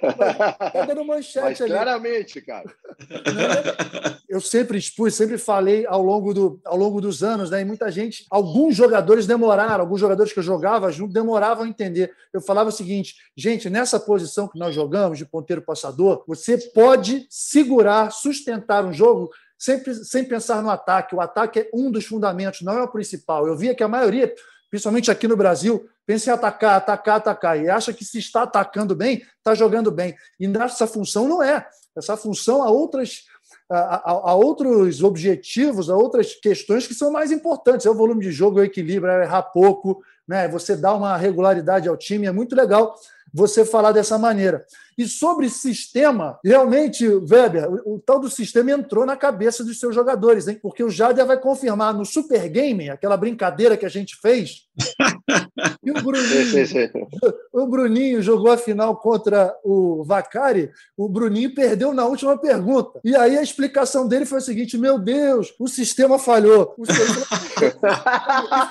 Tá dando [LAUGHS] manchete Mas, ali. Claramente, cara. [LAUGHS] Eu sempre expus, sempre falei ao longo, do, ao longo dos anos, né? E muita gente, alguns jogadores demoraram, alguns jogadores que eu jogava junto demoravam a entender. Eu falava o seguinte, gente, nessa posição que nós jogamos, de ponteiro passador, você pode segurar, sustentar um jogo sempre sem pensar no ataque. O ataque é um dos fundamentos, não é o principal. Eu via que a maioria principalmente aqui no Brasil, pensa em atacar, atacar, atacar, e acha que se está atacando bem, está jogando bem. E nessa função não é. Essa função há outras. Há, outros objetivos, há outras questões que são mais importantes. É o volume de jogo, é o equilíbrio, é errar pouco, né? você dá uma regularidade ao time, é muito legal você falar dessa maneira. E sobre sistema, realmente, Weber, o, o, tal do sistema entrou na cabeça dos seus jogadores, hein? porque o Jader vai confirmar no Super Game, aquela brincadeira que a gente fez, E o Bruninho, o Bruninho jogou a final contra o Vacari, o Bruninho perdeu na última pergunta. E aí a explicação dele foi a seguinte: meu Deus, o sistema falhou. O sistema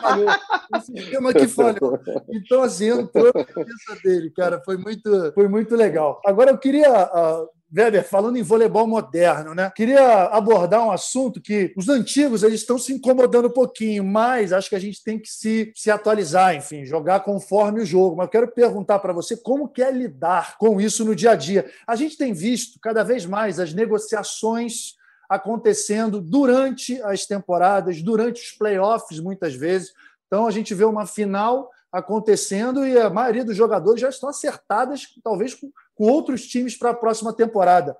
falhou. O sistema que falhou. Então, assim, entrou na cabeça dele, cara. Foi muito, foi muito legal. Agora eu queria. Uh, Weber, falando em voleibol moderno, né? Queria abordar um assunto que os antigos eles estão se incomodando um pouquinho, mas acho que a gente tem que se, se atualizar, enfim, jogar conforme o jogo. Mas eu quero perguntar para você como que é lidar com isso no dia a dia. A gente tem visto cada vez mais as negociações acontecendo durante as temporadas, durante os playoffs, muitas vezes. Então a gente vê uma final acontecendo e a maioria dos jogadores já estão acertadas, talvez com, com outros times para a próxima temporada.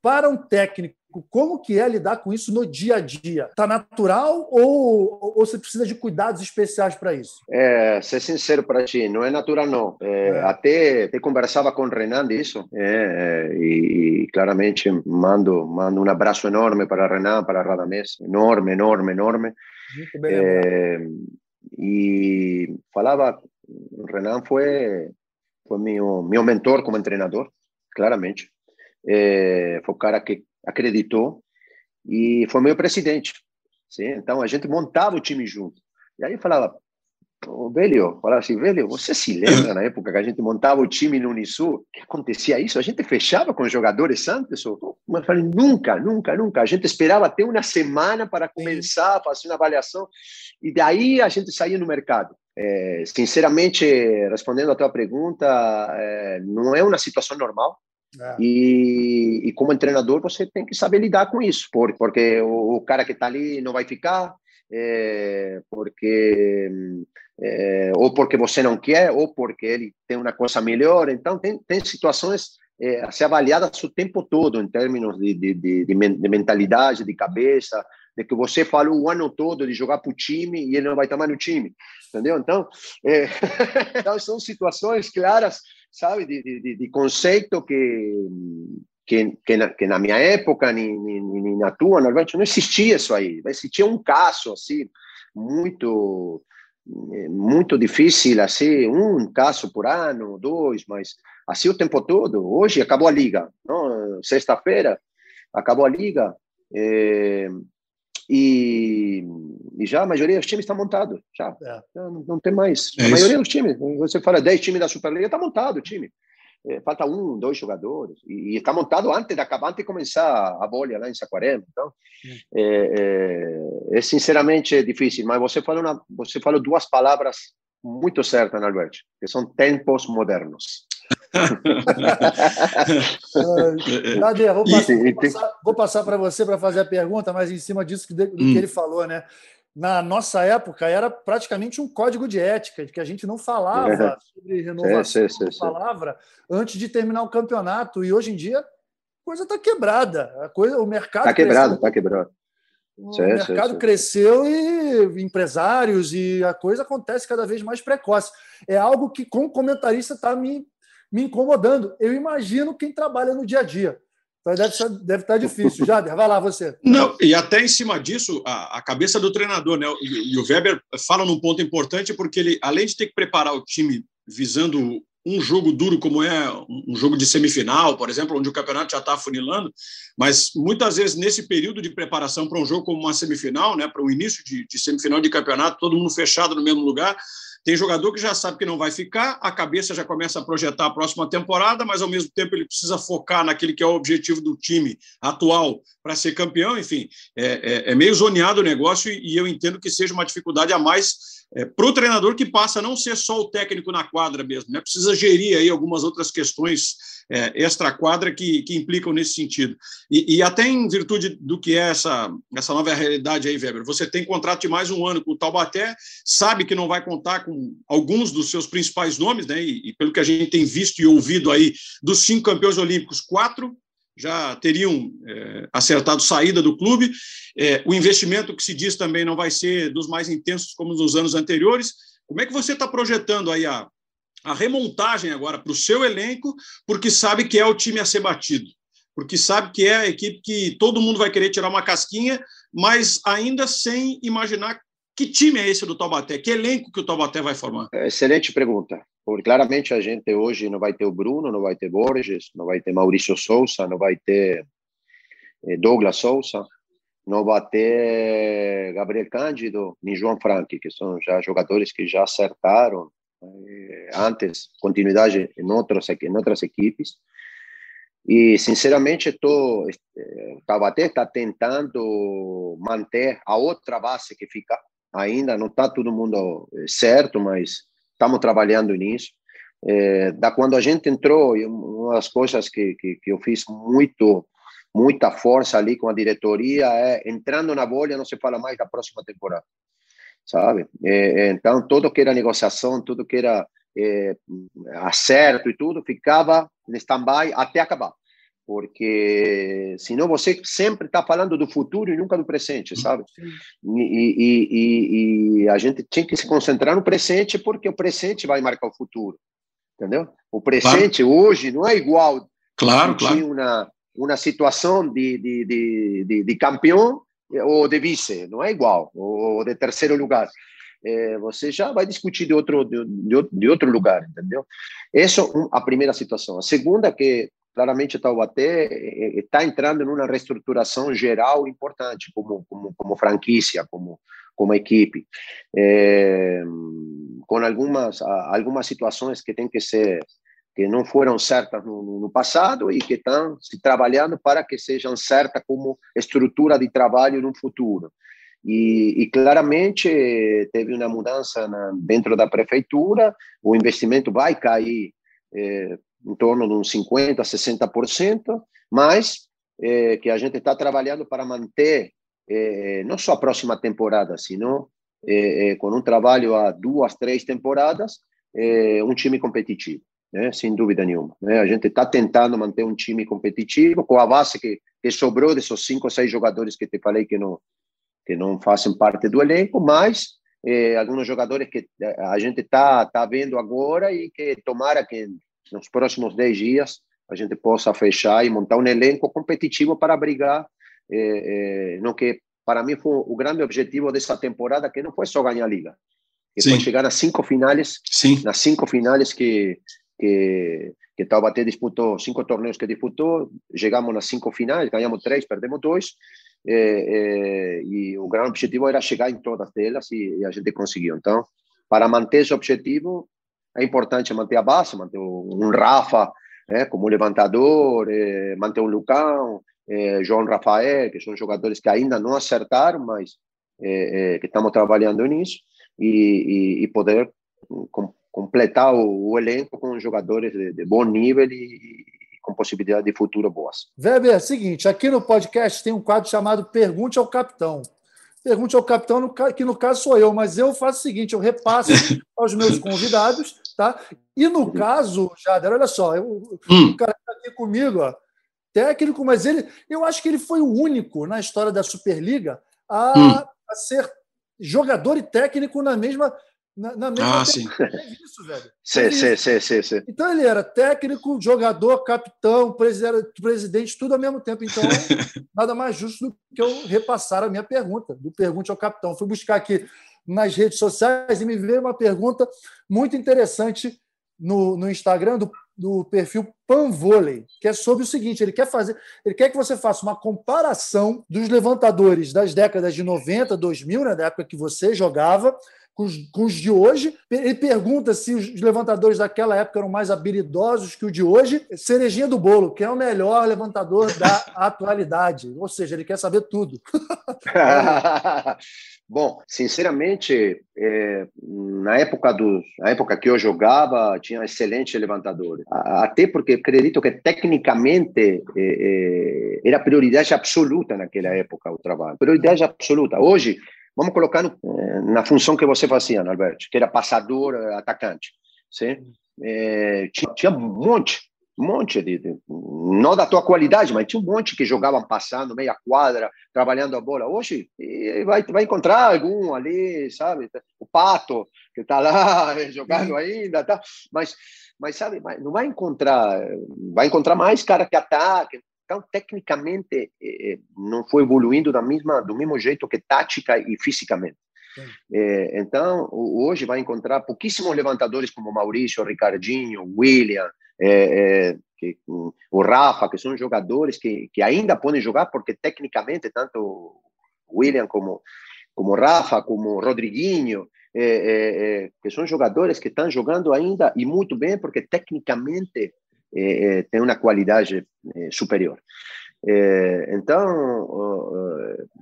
Para um técnico, como que é lidar com isso no dia a dia? Está natural ou, ou você precisa de cuidados especiais para isso? É, ser sincero para ti, não é natural não. É, é. Até, até conversava com o Renan disso é, é, e, e, claramente mando, mando um abraço enorme para Renan, para Radamés, enorme, enorme, enorme. Muito bem é, y falaba, Renan fue, fue mi, mi mentor como entrenador, claramente. É, foi o cara que acreditou e foi meu presidente. Sim? Então a gente montava o time junto. E aí eu falava, o velho, falava assim, velho, você se lembra na época que a gente montava o time no Unisul, que acontecia isso? A gente fechava com os jogadores antes? Ou... Eu falei, nunca, nunca, nunca. A gente esperava até uma semana para começar a fazer uma avaliação e daí a gente saía no mercado. É, sinceramente, respondendo a tua pergunta, é, não é uma situação normal. É. E, e, como treinador você tem que saber lidar com isso, porque, porque o, o cara que está ali não vai ficar, é, porque é, ou porque você não quer, ou porque ele tem uma coisa melhor. Então, tem, tem situações é, a ser avaliadas o tempo todo, em termos de, de, de, de mentalidade, de cabeça, de que você falou o ano todo de jogar para o time e ele não vai estar mais no time, entendeu? Então, é, [LAUGHS] são situações claras, sabe, de, de, de conceito que, que, que, na, que na minha época, nem, nem, nem na tua, normalmente não existia isso aí. Existia um caso, assim, muito muito difícil, assim, um caso por ano, dois, mas assim o tempo todo. Hoje acabou a liga, sexta-feira acabou a liga, é, e, e, já a maioria dos times está montado, já, é. já não, não, tem mais. É a maioria dos times, você fala 10 times da Superliga, está montado o time. É, falta um, dois jogadores, e, está montado antes de acabar, antes de começar a bolha lá em Saquarema. Então, é, é, é, sinceramente difícil, mas você falou, uma, você falou duas palavras muito certas, Alberto, que são tempos modernos. [LAUGHS] Nadia, vou passar, vou passar, para você para fazer a pergunta, mas em cima disso que, do que hum. ele falou, né? Na nossa época era praticamente um código de ética, de que a gente não falava é. sobre renovação de palavra antes de terminar o campeonato. E hoje em dia a coisa está quebrada. A coisa, o mercado está quebrado, está quebrado. O sim, mercado sim, sim. cresceu e empresários e a coisa acontece cada vez mais precoce. É algo que, como comentarista, está me me incomodando. Eu imagino quem trabalha no dia a dia. Então deve, ser, deve estar difícil. Jader, vai lá você. Não, e até em cima disso, a, a cabeça do treinador, né? E, e, o Weber fala num ponto importante, porque ele, além de ter que preparar o time visando um jogo duro como é um jogo de semifinal, por exemplo, onde o campeonato já está afunilando, mas muitas vezes nesse período de preparação para um jogo como uma semifinal, né, para o início de, de semifinal de campeonato, todo mundo fechado no mesmo lugar, tem jogador que já sabe que não vai ficar, a cabeça já começa a projetar a próxima temporada, mas ao mesmo tempo ele precisa focar naquele que é o objetivo do time atual para ser campeão. Enfim, é, é, é, meio zoneado o negócio e, eu entendo que seja uma dificuldade a mais é, para o treinador que passa a não ser só o técnico na quadra mesmo, né? precisa gerir aí algumas outras questões é, extra-quadra que, que implicam nesse sentido. E, e, até em virtude do que é essa, essa nova realidade aí, Weber, você tem contrato de mais um ano com o Taubaté, sabe que não vai contar com alguns dos seus principais nomes, né? E, e pelo que a gente tem visto e ouvido aí, dos cinco campeões olímpicos, quatro já teriam é, acertado saída do clube. É, o investimento que se diz também não vai ser dos mais intensos como nos anos anteriores. Como é que você está projetando aí a, a remontagem agora para o seu elenco, porque sabe que é o time a ser batido? Porque sabe que é a equipe que todo mundo vai querer tirar uma casquinha, mas ainda sem imaginar Que time é esse do Taubaté? Que elenco que o Taubaté vai formar? Excelente pergunta. Porque claramente a gente hoje não vai ter o Bruno, não vai ter Borges, não vai ter Maurício Souza, não vai ter eh, Douglas Souza, não vai ter Gabriel Cândido, nem João Frank, que são já jogadores que já acertaram antes continuidade em outras, em outras equipes. E, sinceramente, estou, eh, o Taubaté está tentando manter a outra base que fica. Ainda não está todo mundo certo, mas estamos trabalhando nisso. É, da quando a gente entrou, uma das coisas que, que, que eu fiz muito muita força ali com a diretoria é entrando na bolha não se fala mais da próxima temporada sabe é, então tudo que era negociação tudo que era é, acerto e tudo ficava em stand-by até acabar porque senão você sempre está falando do futuro e nunca do presente, sabe? E, e, e, e, a gente tinha que se concentrar no presente porque o presente vai marcar o futuro, entendeu? O presente claro. hoje não é igual. Claro, claro. Uma, uma situação de, de, de, de, de campeão ou de vice, não é igual, ou de terceiro lugar. É, você já vai discutir de outro de, de, outro lugar, entendeu? Essa é a primeira situação. A segunda é que claramente Taubaté está entrando numa reestruturação geral importante como como como franquia, como como equipe, é, com algumas algumas situações que tem que ser que não foram certas no, no, passado e que estão se trabalhando para que sejam certas como estrutura de trabalho no futuro. E, e claramente teve uma mudança na, dentro da prefeitura, o investimento vai cair é, em torno de uns 50%, 60%, mas é, que a gente está trabalhando para manter é, não só a próxima temporada, sino com um trabalho a duas, três temporadas, um time competitivo né? sem dúvida nenhuma. Né? A gente está tentando manter um time competitivo com a base que, que sobrou desses cinco ou seis jogadores que te falei que não que não fazem parte do elenco, mas eh, alguns jogadores que eh, a gente está tá vendo agora e que tomara que nos próximos dez dias a gente possa fechar e montar um elenco competitivo para brigar eh, eh, no que para mim foi o grande objetivo dessa temporada que não foi só ganhar a liga que Sim. foi chegar nas cinco finais Sim. nas cinco finais que que, que Taubaté disputou cinco torneios que disputou, chegamos nas cinco finais, ganhamos três, perdemos dois, é, e o grande objetivo era chegar em todas elas e, e, a gente conseguiu. Então, para manter esse objetivo, é importante manter a base, manter um Rafa né, como levantador, é, manter um Lucão, é, João Rafael, que são jogadores que ainda não acertaram, mas é, que estamos trabalhando nisso, e, e, e poder completar o, o, elenco com jogadores de, de bom nível e, e, com possibilidade de futuro boas. Weber, é o seguinte, aqui no podcast tem um quadro chamado Pergunte ao Capitão. Pergunte ao capitão, que no caso sou eu, mas eu faço o seguinte: eu repasso [LAUGHS] aos meus convidados, tá? E no caso, Jader, olha só, eu, hum. o cara está aqui comigo, ó, técnico, mas ele, eu acho que ele foi o único na história da Superliga a, hum. a ser jogador e técnico na mesma na, na mesma ah, sim. [LAUGHS] É isso, velho. Sim, sim, sim, sim, sim, Então ele era técnico, jogador, capitão, presidente, tudo ao mesmo tempo. Então, [LAUGHS] nada mais justo do que eu repassar a minha pergunta, do pergunte ao capitão. Fui buscar aqui nas redes sociais e me veio uma pergunta muito interessante no, no Instagram do, do perfil Panvoley, que é sobre o seguinte: ele quer fazer, ele quer que você faça uma comparação dos levantadores das décadas de 90, 2000, né, da época que você jogava, com os, com os, de hoje. Ele pergunta se os levantadores daquela época eram mais habilidosos que o de hoje. Cerejinha do bolo, quem é o melhor levantador da [LAUGHS] atualidade? Ou seja, ele quer saber tudo. [LAUGHS] Bom, sinceramente, é, na época do, na época que eu jogava, tinha excelentes levantadores. Até porque acredito que tecnicamente é, é, era prioridade absoluta naquela época o trabalho. Prioridade absoluta. Hoje Vamos colocar no, eh, na função que você fazia, Alberto, que era passador, eh, atacante. Sim? É, tinha, tinha, um monte, um monte de, de, não da tua qualidade, mas tinha um monte que jogavam passando meia quadra, trabalhando a bola. Hoje vai, vai encontrar algum ali, sabe? O Pato, que está lá [LAUGHS] jogando ainda, tá? mas, mas sabe, não vai encontrar, vai encontrar mais cara que ataque, então, tecnicamente, eh, não foi evoluindo da mesma, do mesmo jeito que tática e fisicamente. É, então, hoje vai encontrar pouquíssimos levantadores como Maurício, Ricardinho, William, é, é, que, o Rafa, que são jogadores que, que ainda podem jogar, porque tecnicamente, tanto William como, como Rafa, como Rodriguinho, que são jogadores que estão jogando ainda e muito bem, porque tecnicamente tem uma qualidade superior. então,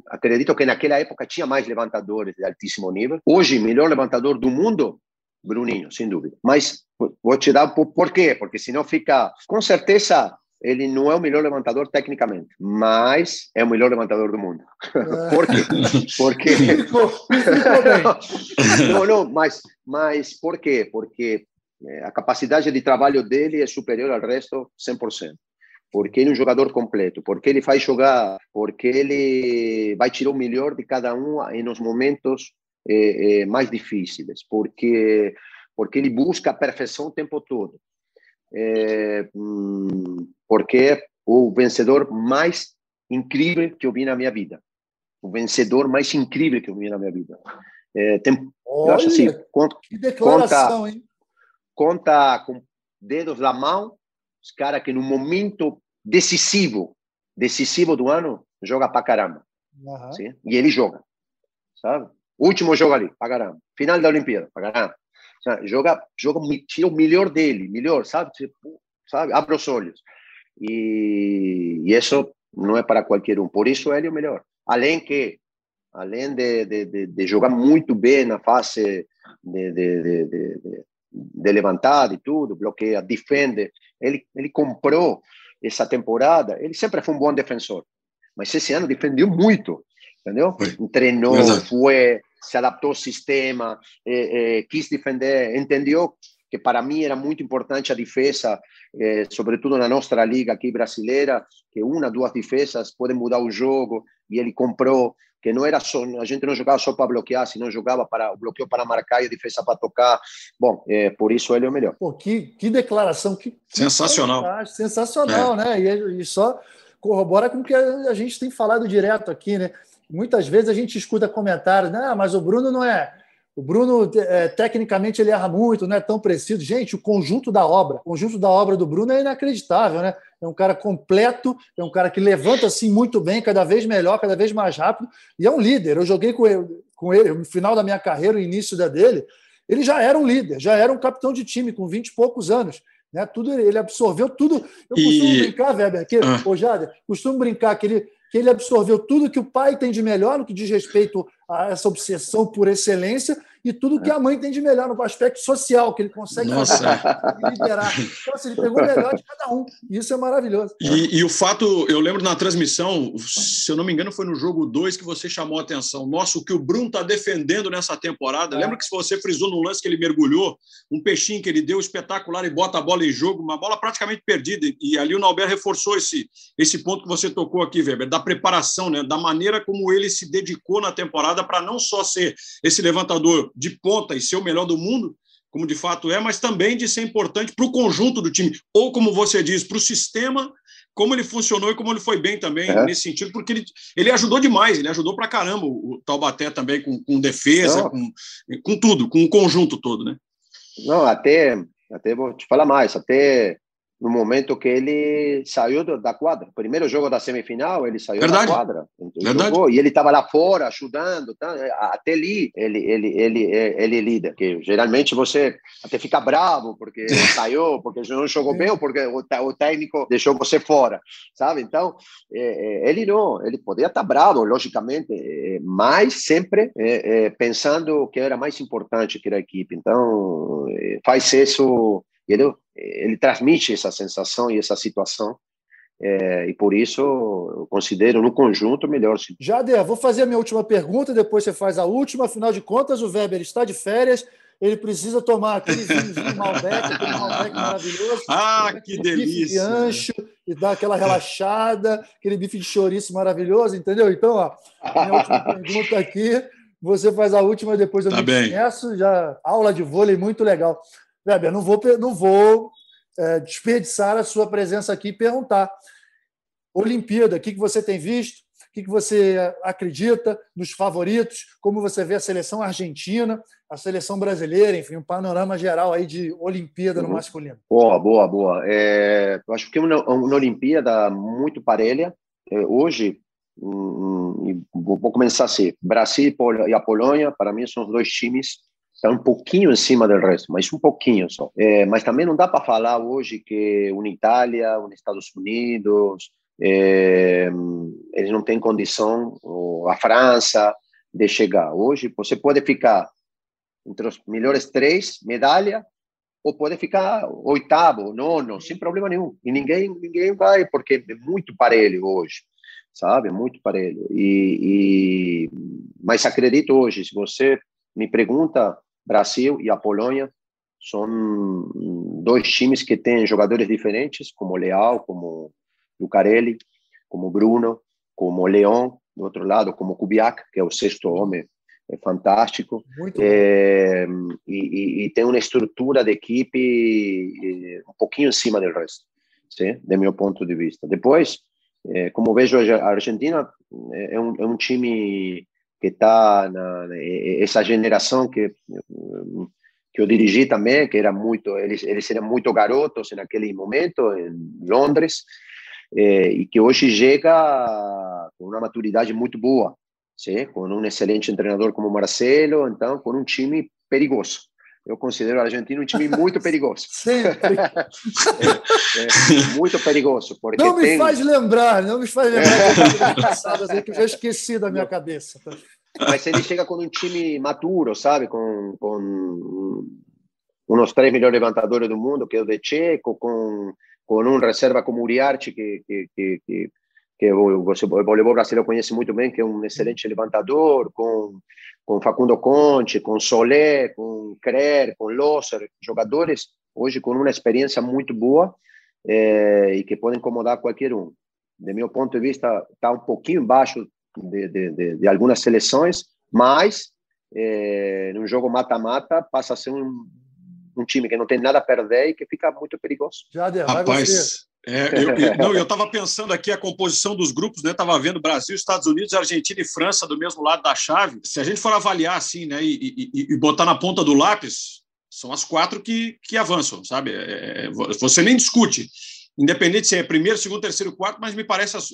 acredito que naquela época tinha mais levantadores de altíssimo nível. Hoje, melhor levantador do mundo, Bruninho, sem dúvida. Mas vou te dar por, por quê? Porque senão fica. Com certeza, ele não é o melhor levantador tecnicamente, mas é o melhor levantador do mundo. É. por quê? Porque. não, não, mas, mas por quê? Porque eh, a capacidade de trabalho dele é superior ao resto 100%. Porque ele é um jogador completo, porque ele faz jogar, porque ele vai tirar o melhor de cada um nos momentos eh, eh, mais difíceis, porque porque ele busca a perfeição o tempo todo é, porque é o vencedor mais incrível que eu vi na minha vida. O vencedor mais incrível que eu vi na minha vida. É, tem, Olha, eu acho assim, conta, que declaração, conta, hein? Conta com dedos da mão os caras que no momento decisivo, decisivo do ano, joga pra caramba. Uhum. Sim? E ele joga, sabe? Último jogo ali, pra caramba. Final da Olimpíada, pra caramba joga, joga, tira o melhor dele, melhor, sabe? Tipo, sabe? Abre os olhos. E, e isso não é para qualquer um. Por isso ele é o melhor. Além que, além de, de, de jogar muito bem na fase de, de, de, de levantar e tudo, bloqueia, defende, ele, ele comprou essa temporada, ele sempre foi um bom defensor. Mas esse ano defendeu muito, entendeu? Treinou, foi se adaptou ao sistema, eh, eh, quis defender, entendeu que para mim era muito importante a defesa, eh, sobretudo na nossa liga aqui brasileira, que uma, duas defesas podem mudar o jogo, e ele comprou que não era só, a gente não jogava só para bloquear, senão jogava para o bloqueio para marcar e a defesa para tocar. Bom, é, por isso ele é o melhor. Pô, que, que declaração, que sensacional. Que sensacional, é. né? E, e só corrobora com o que a gente tem falado direto aqui, né? Muitas vezes a gente escuta comentários, né? Ah, mas o Bruno não é. O Bruno, é, tecnicamente, ele erra muito, não é tão preciso. Gente, o conjunto da obra, o conjunto da obra do Bruno é inacreditável, né? É um cara completo, é um cara que levanta assim muito bem, cada vez melhor, cada vez mais rápido, e é um líder. Eu joguei com ele, com ele no final da minha carreira, o início da dele, ele já era um líder, já era um capitão de time com 20 e poucos anos. Né? Tudo, ele absorveu tudo. Eu costumo e... brincar, Weber, que, ah. ô Jader, costumo brincar que ele que ele absorveu tudo que o pai tem de melhor no que diz respeito a essa obsessão por excelência e tudo que a mãe tem de melhor no aspecto social, que ele consegue liderar. Então, assim, ele pegou o melhor de cada um. E isso é maravilhoso. E, e, o fato, eu lembro na transmissão, se eu não me engano, foi no jogo 2 que você chamou a atenção. Nossa, o que o Bruno está defendendo nessa temporada. É. Lembra que você frisou no lance que ele mergulhou, um peixinho que ele deu espetacular e bota a bola em jogo, uma bola praticamente perdida. E ali o Nauber reforçou esse, esse ponto que você tocou aqui, Weber, da preparação, né? da maneira como ele se dedicou na temporada para não só ser esse levantador de ponta e ser o melhor do mundo, como de fato é, mas também de ser importante para o conjunto do time, ou como você diz, para o sistema, como ele funcionou e como ele foi bem também é. nesse sentido, porque ele, ele ajudou demais, ele ajudou para caramba o Taubaté também com, com defesa, com, com tudo, com o conjunto todo, né? Não, até, até vou te falar mais, até no momento que ele saiu da quadra. Primeiro jogo da semifinal, ele saiu Verdade. da quadra. Jogou, e ele estava lá fora, ajudando. Tá? Até ali, ele, ele, ele, ele é líder. Que geralmente você até fica bravo porque [LAUGHS] saiu, porque não jogou bem, ou porque o, o técnico deixou você fora, sabe? Então, é, ele não, ele poderia estar bravo, logicamente, mas sempre é, pensando que era mais importante que a equipe. Então, faz isso ele, ele transmite essa sensação e essa situação. É, e por isso eu considero no conjunto melhor. Jader, vou fazer a minha última pergunta, depois você faz a última. Afinal de contas, o Weber está de férias, ele precisa tomar aquele vinhozinho Malbec, aquele Malbec maravilhoso. Ah, que delícia! Bife de ancho e dar aquela relaxada, aquele bife de chouriço maravilhoso, entendeu? Então, ó, a minha última pergunta aqui, você faz a última, depois eu tá me bem. já aula de vôlei muito legal. Weber, não vou, não vou é, desperdiçar a sua presença aqui e perguntar. Olimpíada, o que, você tem visto? que você acredita nos favoritos, como você vê a seleção argentina, a seleção brasileira, enfim, um panorama geral aí de Olimpíada no uhum. masculino. Boa, boa, boa. É, eu acho que é uma, uma Olimpíada muito parelha. É, hoje, um, vou começar assim, Brasil e a Polônia, para mim, são os dois times está um pouquinho em cima do resto, mas um pouquinho só. É, mas também não dá para falar hoje que uma Itália, um Estados Unidos, é, eles não têm condição, a França, de chegar. Hoje você pode ficar entre os melhores três, medalha, ou pode ficar oitavo, nono, sem problema nenhum. E ninguém, ninguém vai, porque é muito parelho hoje, sabe? Muito parelho. E, e, mas acredito hoje, se você me pergunta Brasil e a Polônia são dois times que têm jogadores diferentes, como Leal, como Lucarelli, como Bruno, como Leão, do outro lado, como Kubiak, que é o sexto homem, é fantástico. É, e, e, tem uma estrutura de equipe um pouquinho em cima do resto, sim, do meu ponto de vista. Depois, é, como vejo a Argentina, é um, é um time que está essa geração que que eu dirigi também, que era muito eles eles eram muito garotos naquele momento em Londres e que hoje chega com uma maturidade muito boa, sim, com um excelente treinador como Marcelo, então com um time perigoso. Eu considero a Argentina um time muito [LAUGHS] perigoso. Sempre. [LAUGHS] é, é, muito perigoso. Porque não me tem... faz lembrar, não me faz lembrar passadas aí que eu já esqueci da minha cabeça. Mas ele chega com um time maturo, sabe? Com, com uns três melhores levantadores do mundo, que é o de Checo, com, com um reserva como Uriarte, que, que, que, que, que o, o voleibol brasileiro conhece muito bem, que é um excelente levantador, com com Facundo Conte, com Solé, com Crer, com Losser, jogadores hoje com uma experiência muito boa é, e que podem incomodar qualquer um. De meu ponto de vista, está um pouquinho embaixo de, de, de, de algumas seleções, mas é, num jogo mata-mata passa a ser um, um time que não tem nada a perder e que fica muito perigoso. Jader, Rapaz, é, eu, eu, não, eu estava pensando aqui a composição dos grupos, né? Estava vendo Brasil, Estados Unidos, Argentina e França do mesmo lado da chave. Se a gente for avaliar assim, né, e, e, e botar na ponta do lápis, são as quatro que, que avançam, sabe? É, é você nem discute independente se é primeiro, segundo, terceiro, quarto, mas me parece as,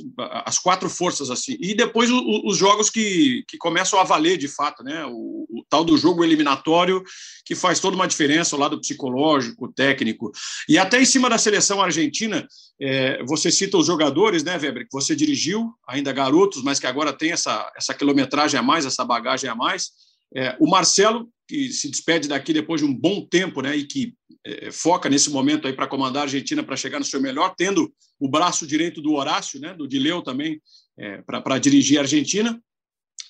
as quatro forças assim. E depois o, os jogos que, que começam a valer de fato, né? O, o, tal do jogo eliminatório que faz toda uma diferença, o lado psicológico, técnico. E até em cima da seleção argentina, é, você cita os jogadores, né, Weber, que você dirigiu, ainda garotos, mas que agora tem essa, essa quilometragem a mais, essa bagagem a mais. É, o Marcelo, que se despede daqui depois de um bom tempo, né, e que foca nesse momento aí para comandar a Argentina para chegar no seu melhor, tendo o braço direito do Horácio, né, do Dileu também, é, para dirigir a Argentina.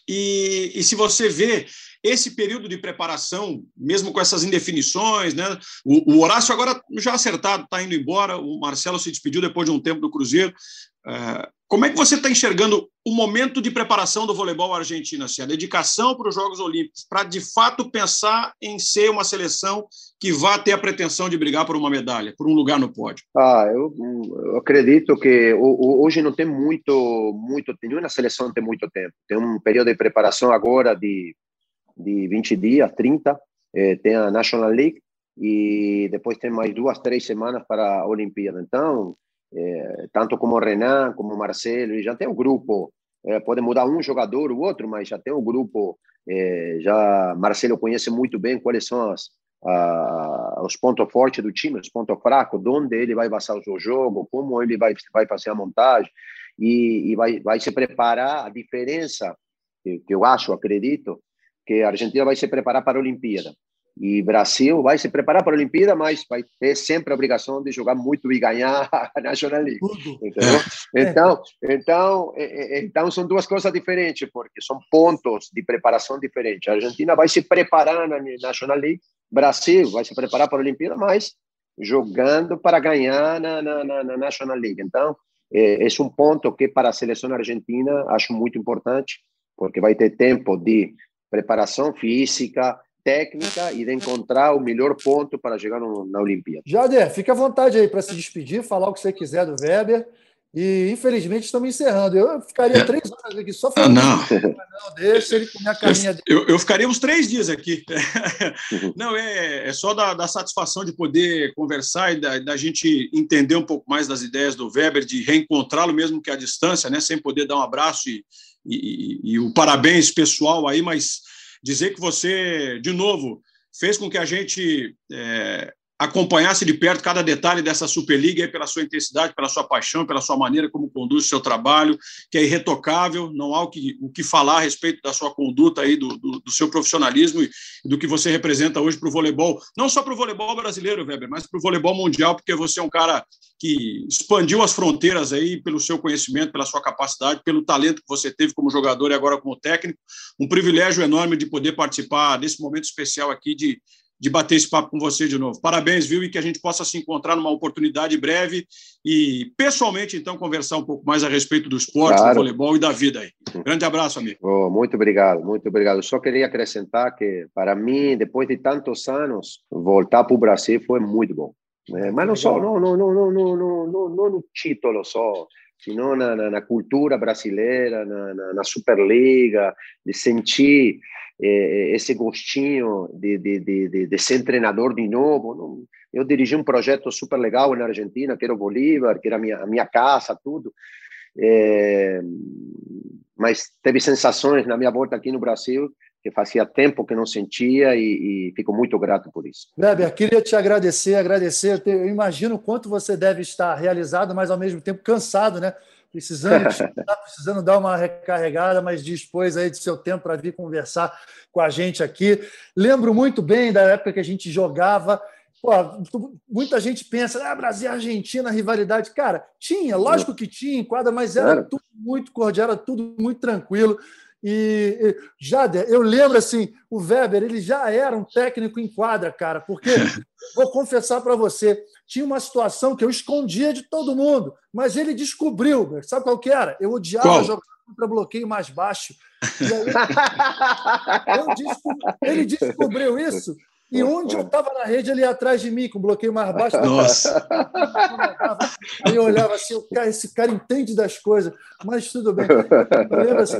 E, e, se você vê esse período de preparação, mesmo com essas indefinições, né? O, o Horácio agora já acertado, está indo embora, o Marcelo se despediu depois de um tempo do Cruzeiro. É, como é que você está enxergando o momento de preparação do voleibol argentino, assim, a dedicação para os Jogos Olímpicos, para de fato pensar em ser uma seleção que vá ter a pretensão de brigar por uma medalha, por um lugar no pódio? Ah, eu, eu acredito que hoje não tem muito, muito, nenhuma seleção tem muito tempo. Tem um período de preparação agora de, de 20 dias, 30, eh, tem a National League e depois tem mais duas, três semanas para a Olimpíada. Então, é, tanto como Renan, como Marcelo, e já tem um grupo, é, pode mudar um jogador ou outro, mas já tem um grupo, é, já Marcelo conhece muito bem quais são as, a, os pontos fortes do time, os pontos fracos, onde ele vai passar o seu jogo, como ele vai, vai fazer a montagem, e, e vai, vai se preparar, a diferença, que, que eu acho, acredito, que a Argentina vai se preparar para a Olimpíada. E Brasil vai se preparar para a Olimpíada, mas vai ter sempre a obrigação de jogar muito e ganhar [LAUGHS] a National League. Entendeu? Então, então, então são duas coisas diferentes, porque são pontos de preparação diferentes. A Argentina vai se preparar na National League, Brasil vai se preparar para a Olimpíada, mas jogando para ganhar na, na, na National League. Então, é, esse é um ponto que para a seleção argentina acho muito importante, porque vai ter tempo de preparação física, técnica e de encontrar o melhor ponto para chegar no, na Olimpíada. Jader, fique à vontade aí para se despedir, falar o que você quiser do Weber. E infelizmente estamos encerrando. Eu ficaria é. três horas aqui só falando. Ah, não. não, deixa ele comer a caminha dele. Eu, eu ficaria uns três dias aqui. não, é, é só da, da, satisfação de poder conversar e da, da, gente entender um pouco mais das ideias do Weber, de reencontrá-lo mesmo que à distância, né, sem poder dar um abraço e, e, e, e o parabéns pessoal aí, mas dizer que você, de novo, fez com que a gente é, acompanhasse de perto cada detalhe dessa Superliga pela sua intensidade, pela sua paixão, pela sua maneira como conduz o seu trabalho, que é irretocável, não há o que, o que falar a respeito da sua conduta aí, do, do, do seu profissionalismo e do que você representa hoje para o voleibol, não só para o voleibol brasileiro, Weber, mas para o voleibol mundial, porque você é um cara que expandiu as fronteiras aí pelo seu conhecimento, pela sua capacidade, pelo talento que você teve como jogador e agora como técnico, um privilégio enorme de poder participar desse momento especial aqui de de bater esse papo com você de novo. Parabéns, viu? E que a gente possa se encontrar numa oportunidade breve e, pessoalmente, então, conversar um pouco mais a respeito do esporte, claro. do voleibol e da vida aí. Grande abraço, amigo. Oh, muito obrigado, muito obrigado. Só queria acrescentar que, para mim, depois de tantos anos, voltar para o Brasil foi muito bom. É, mas não só, não, não, não, não, não, não, não no título só, sino na, na, na cultura brasileira, na, na, na Superliga, de sentir é, esse gostinho de, de, de, de, ser treinador de novo. Eu dirigi um projeto super legal na Argentina, que era o Bolívar, que era a minha, a minha casa, tudo. É, mas teve sensações na minha volta aqui no Brasil que fazia tempo que não sentia e, e, fico muito grato por isso. Weber, queria te agradecer, agradecer. Eu imagino quanto você deve estar realizado, mas ao mesmo tempo cansado, né? precisando, [LAUGHS] precisando dar uma recarregada, mas dispôs aí de seu tempo para vir conversar com a gente aqui. Lembro muito bem da época que a gente jogava. Pô, muita gente pensa, ah, Brasil e Argentina, rivalidade. Cara, tinha, lógico que tinha em quadra, mas era tudo muito cordial, era tudo muito tranquilo. E, e Jader, eu lembro assim, o Weber, ele já era um técnico em quadra, cara, porque [LAUGHS] vou confessar para você, tinha uma situação que eu escondia de todo mundo, mas ele descobriu, sabe qual que era? Eu odiava qual? jogar contra bloqueio mais baixo. Aí, [LAUGHS] ele descobriu isso e onde eu estava na rede, ele ia atrás de mim, com bloqueio mais baixo. Nossa! [LAUGHS] Aí eu olhava assim, cara, esse cara entende das coisas, mas tudo bem. Eu lembro, assim,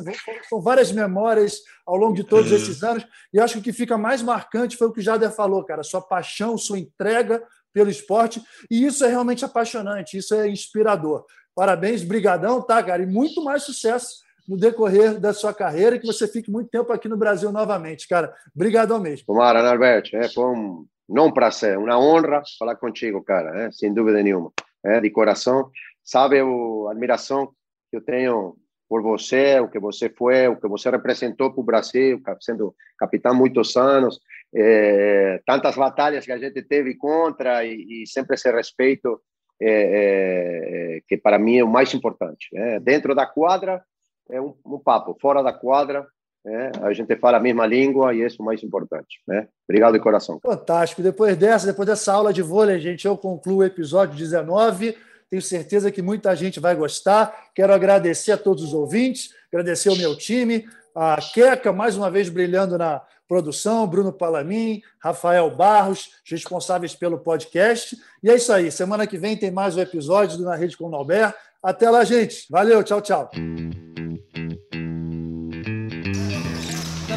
são várias memórias ao longo de todos uhum. esses anos, e acho que o que fica mais marcante foi o que o Jader falou, cara, sua paixão, sua entrega pelo esporte, e isso é realmente apaixonante, isso é inspirador. Parabéns, brigadão, tá, cara? E muito mais sucesso no decorrer da sua carreira e que você fique muito tempo aqui no Brasil novamente, cara. Obrigadão mesmo. Tomara, Norberto. É, foi um, não prazer, uma honra falar contigo, cara, é, sem dúvida nenhuma. É, de coração. Sabe a admiração que eu tenho por você, o que você foi, o que você representou para o Brasil, sendo capitão muitos anos, é, tantas batalhas que a gente teve contra e, e sempre esse respeito é, é, que para mim é o mais importante. Né? Dentro da quadra é um, um papo, fora da quadra, é, a gente fala a mesma língua e isso é o mais importante. Né? Obrigado de coração. Fantástico. Depois dessa, depois dessa aula de vôlei, gente, eu concluo o episódio 19. Tenho certeza que muita gente vai gostar. Quero agradecer a todos os ouvintes, agradecer ao meu time, a Queca, mais uma vez brilhando na produção, Bruno Palamin, Rafael Barros, responsáveis pelo podcast. E é isso aí. Semana que vem tem mais um episódio do Na Rede com o Albert. Até lá, gente. Valeu, tchau, tchau.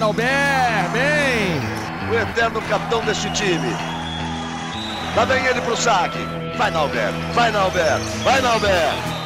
Albert, bem! O eterno capitão deste time. Lá vem ele pro saque. Vai, Nalber, vai, Nalber, vai, Nalber.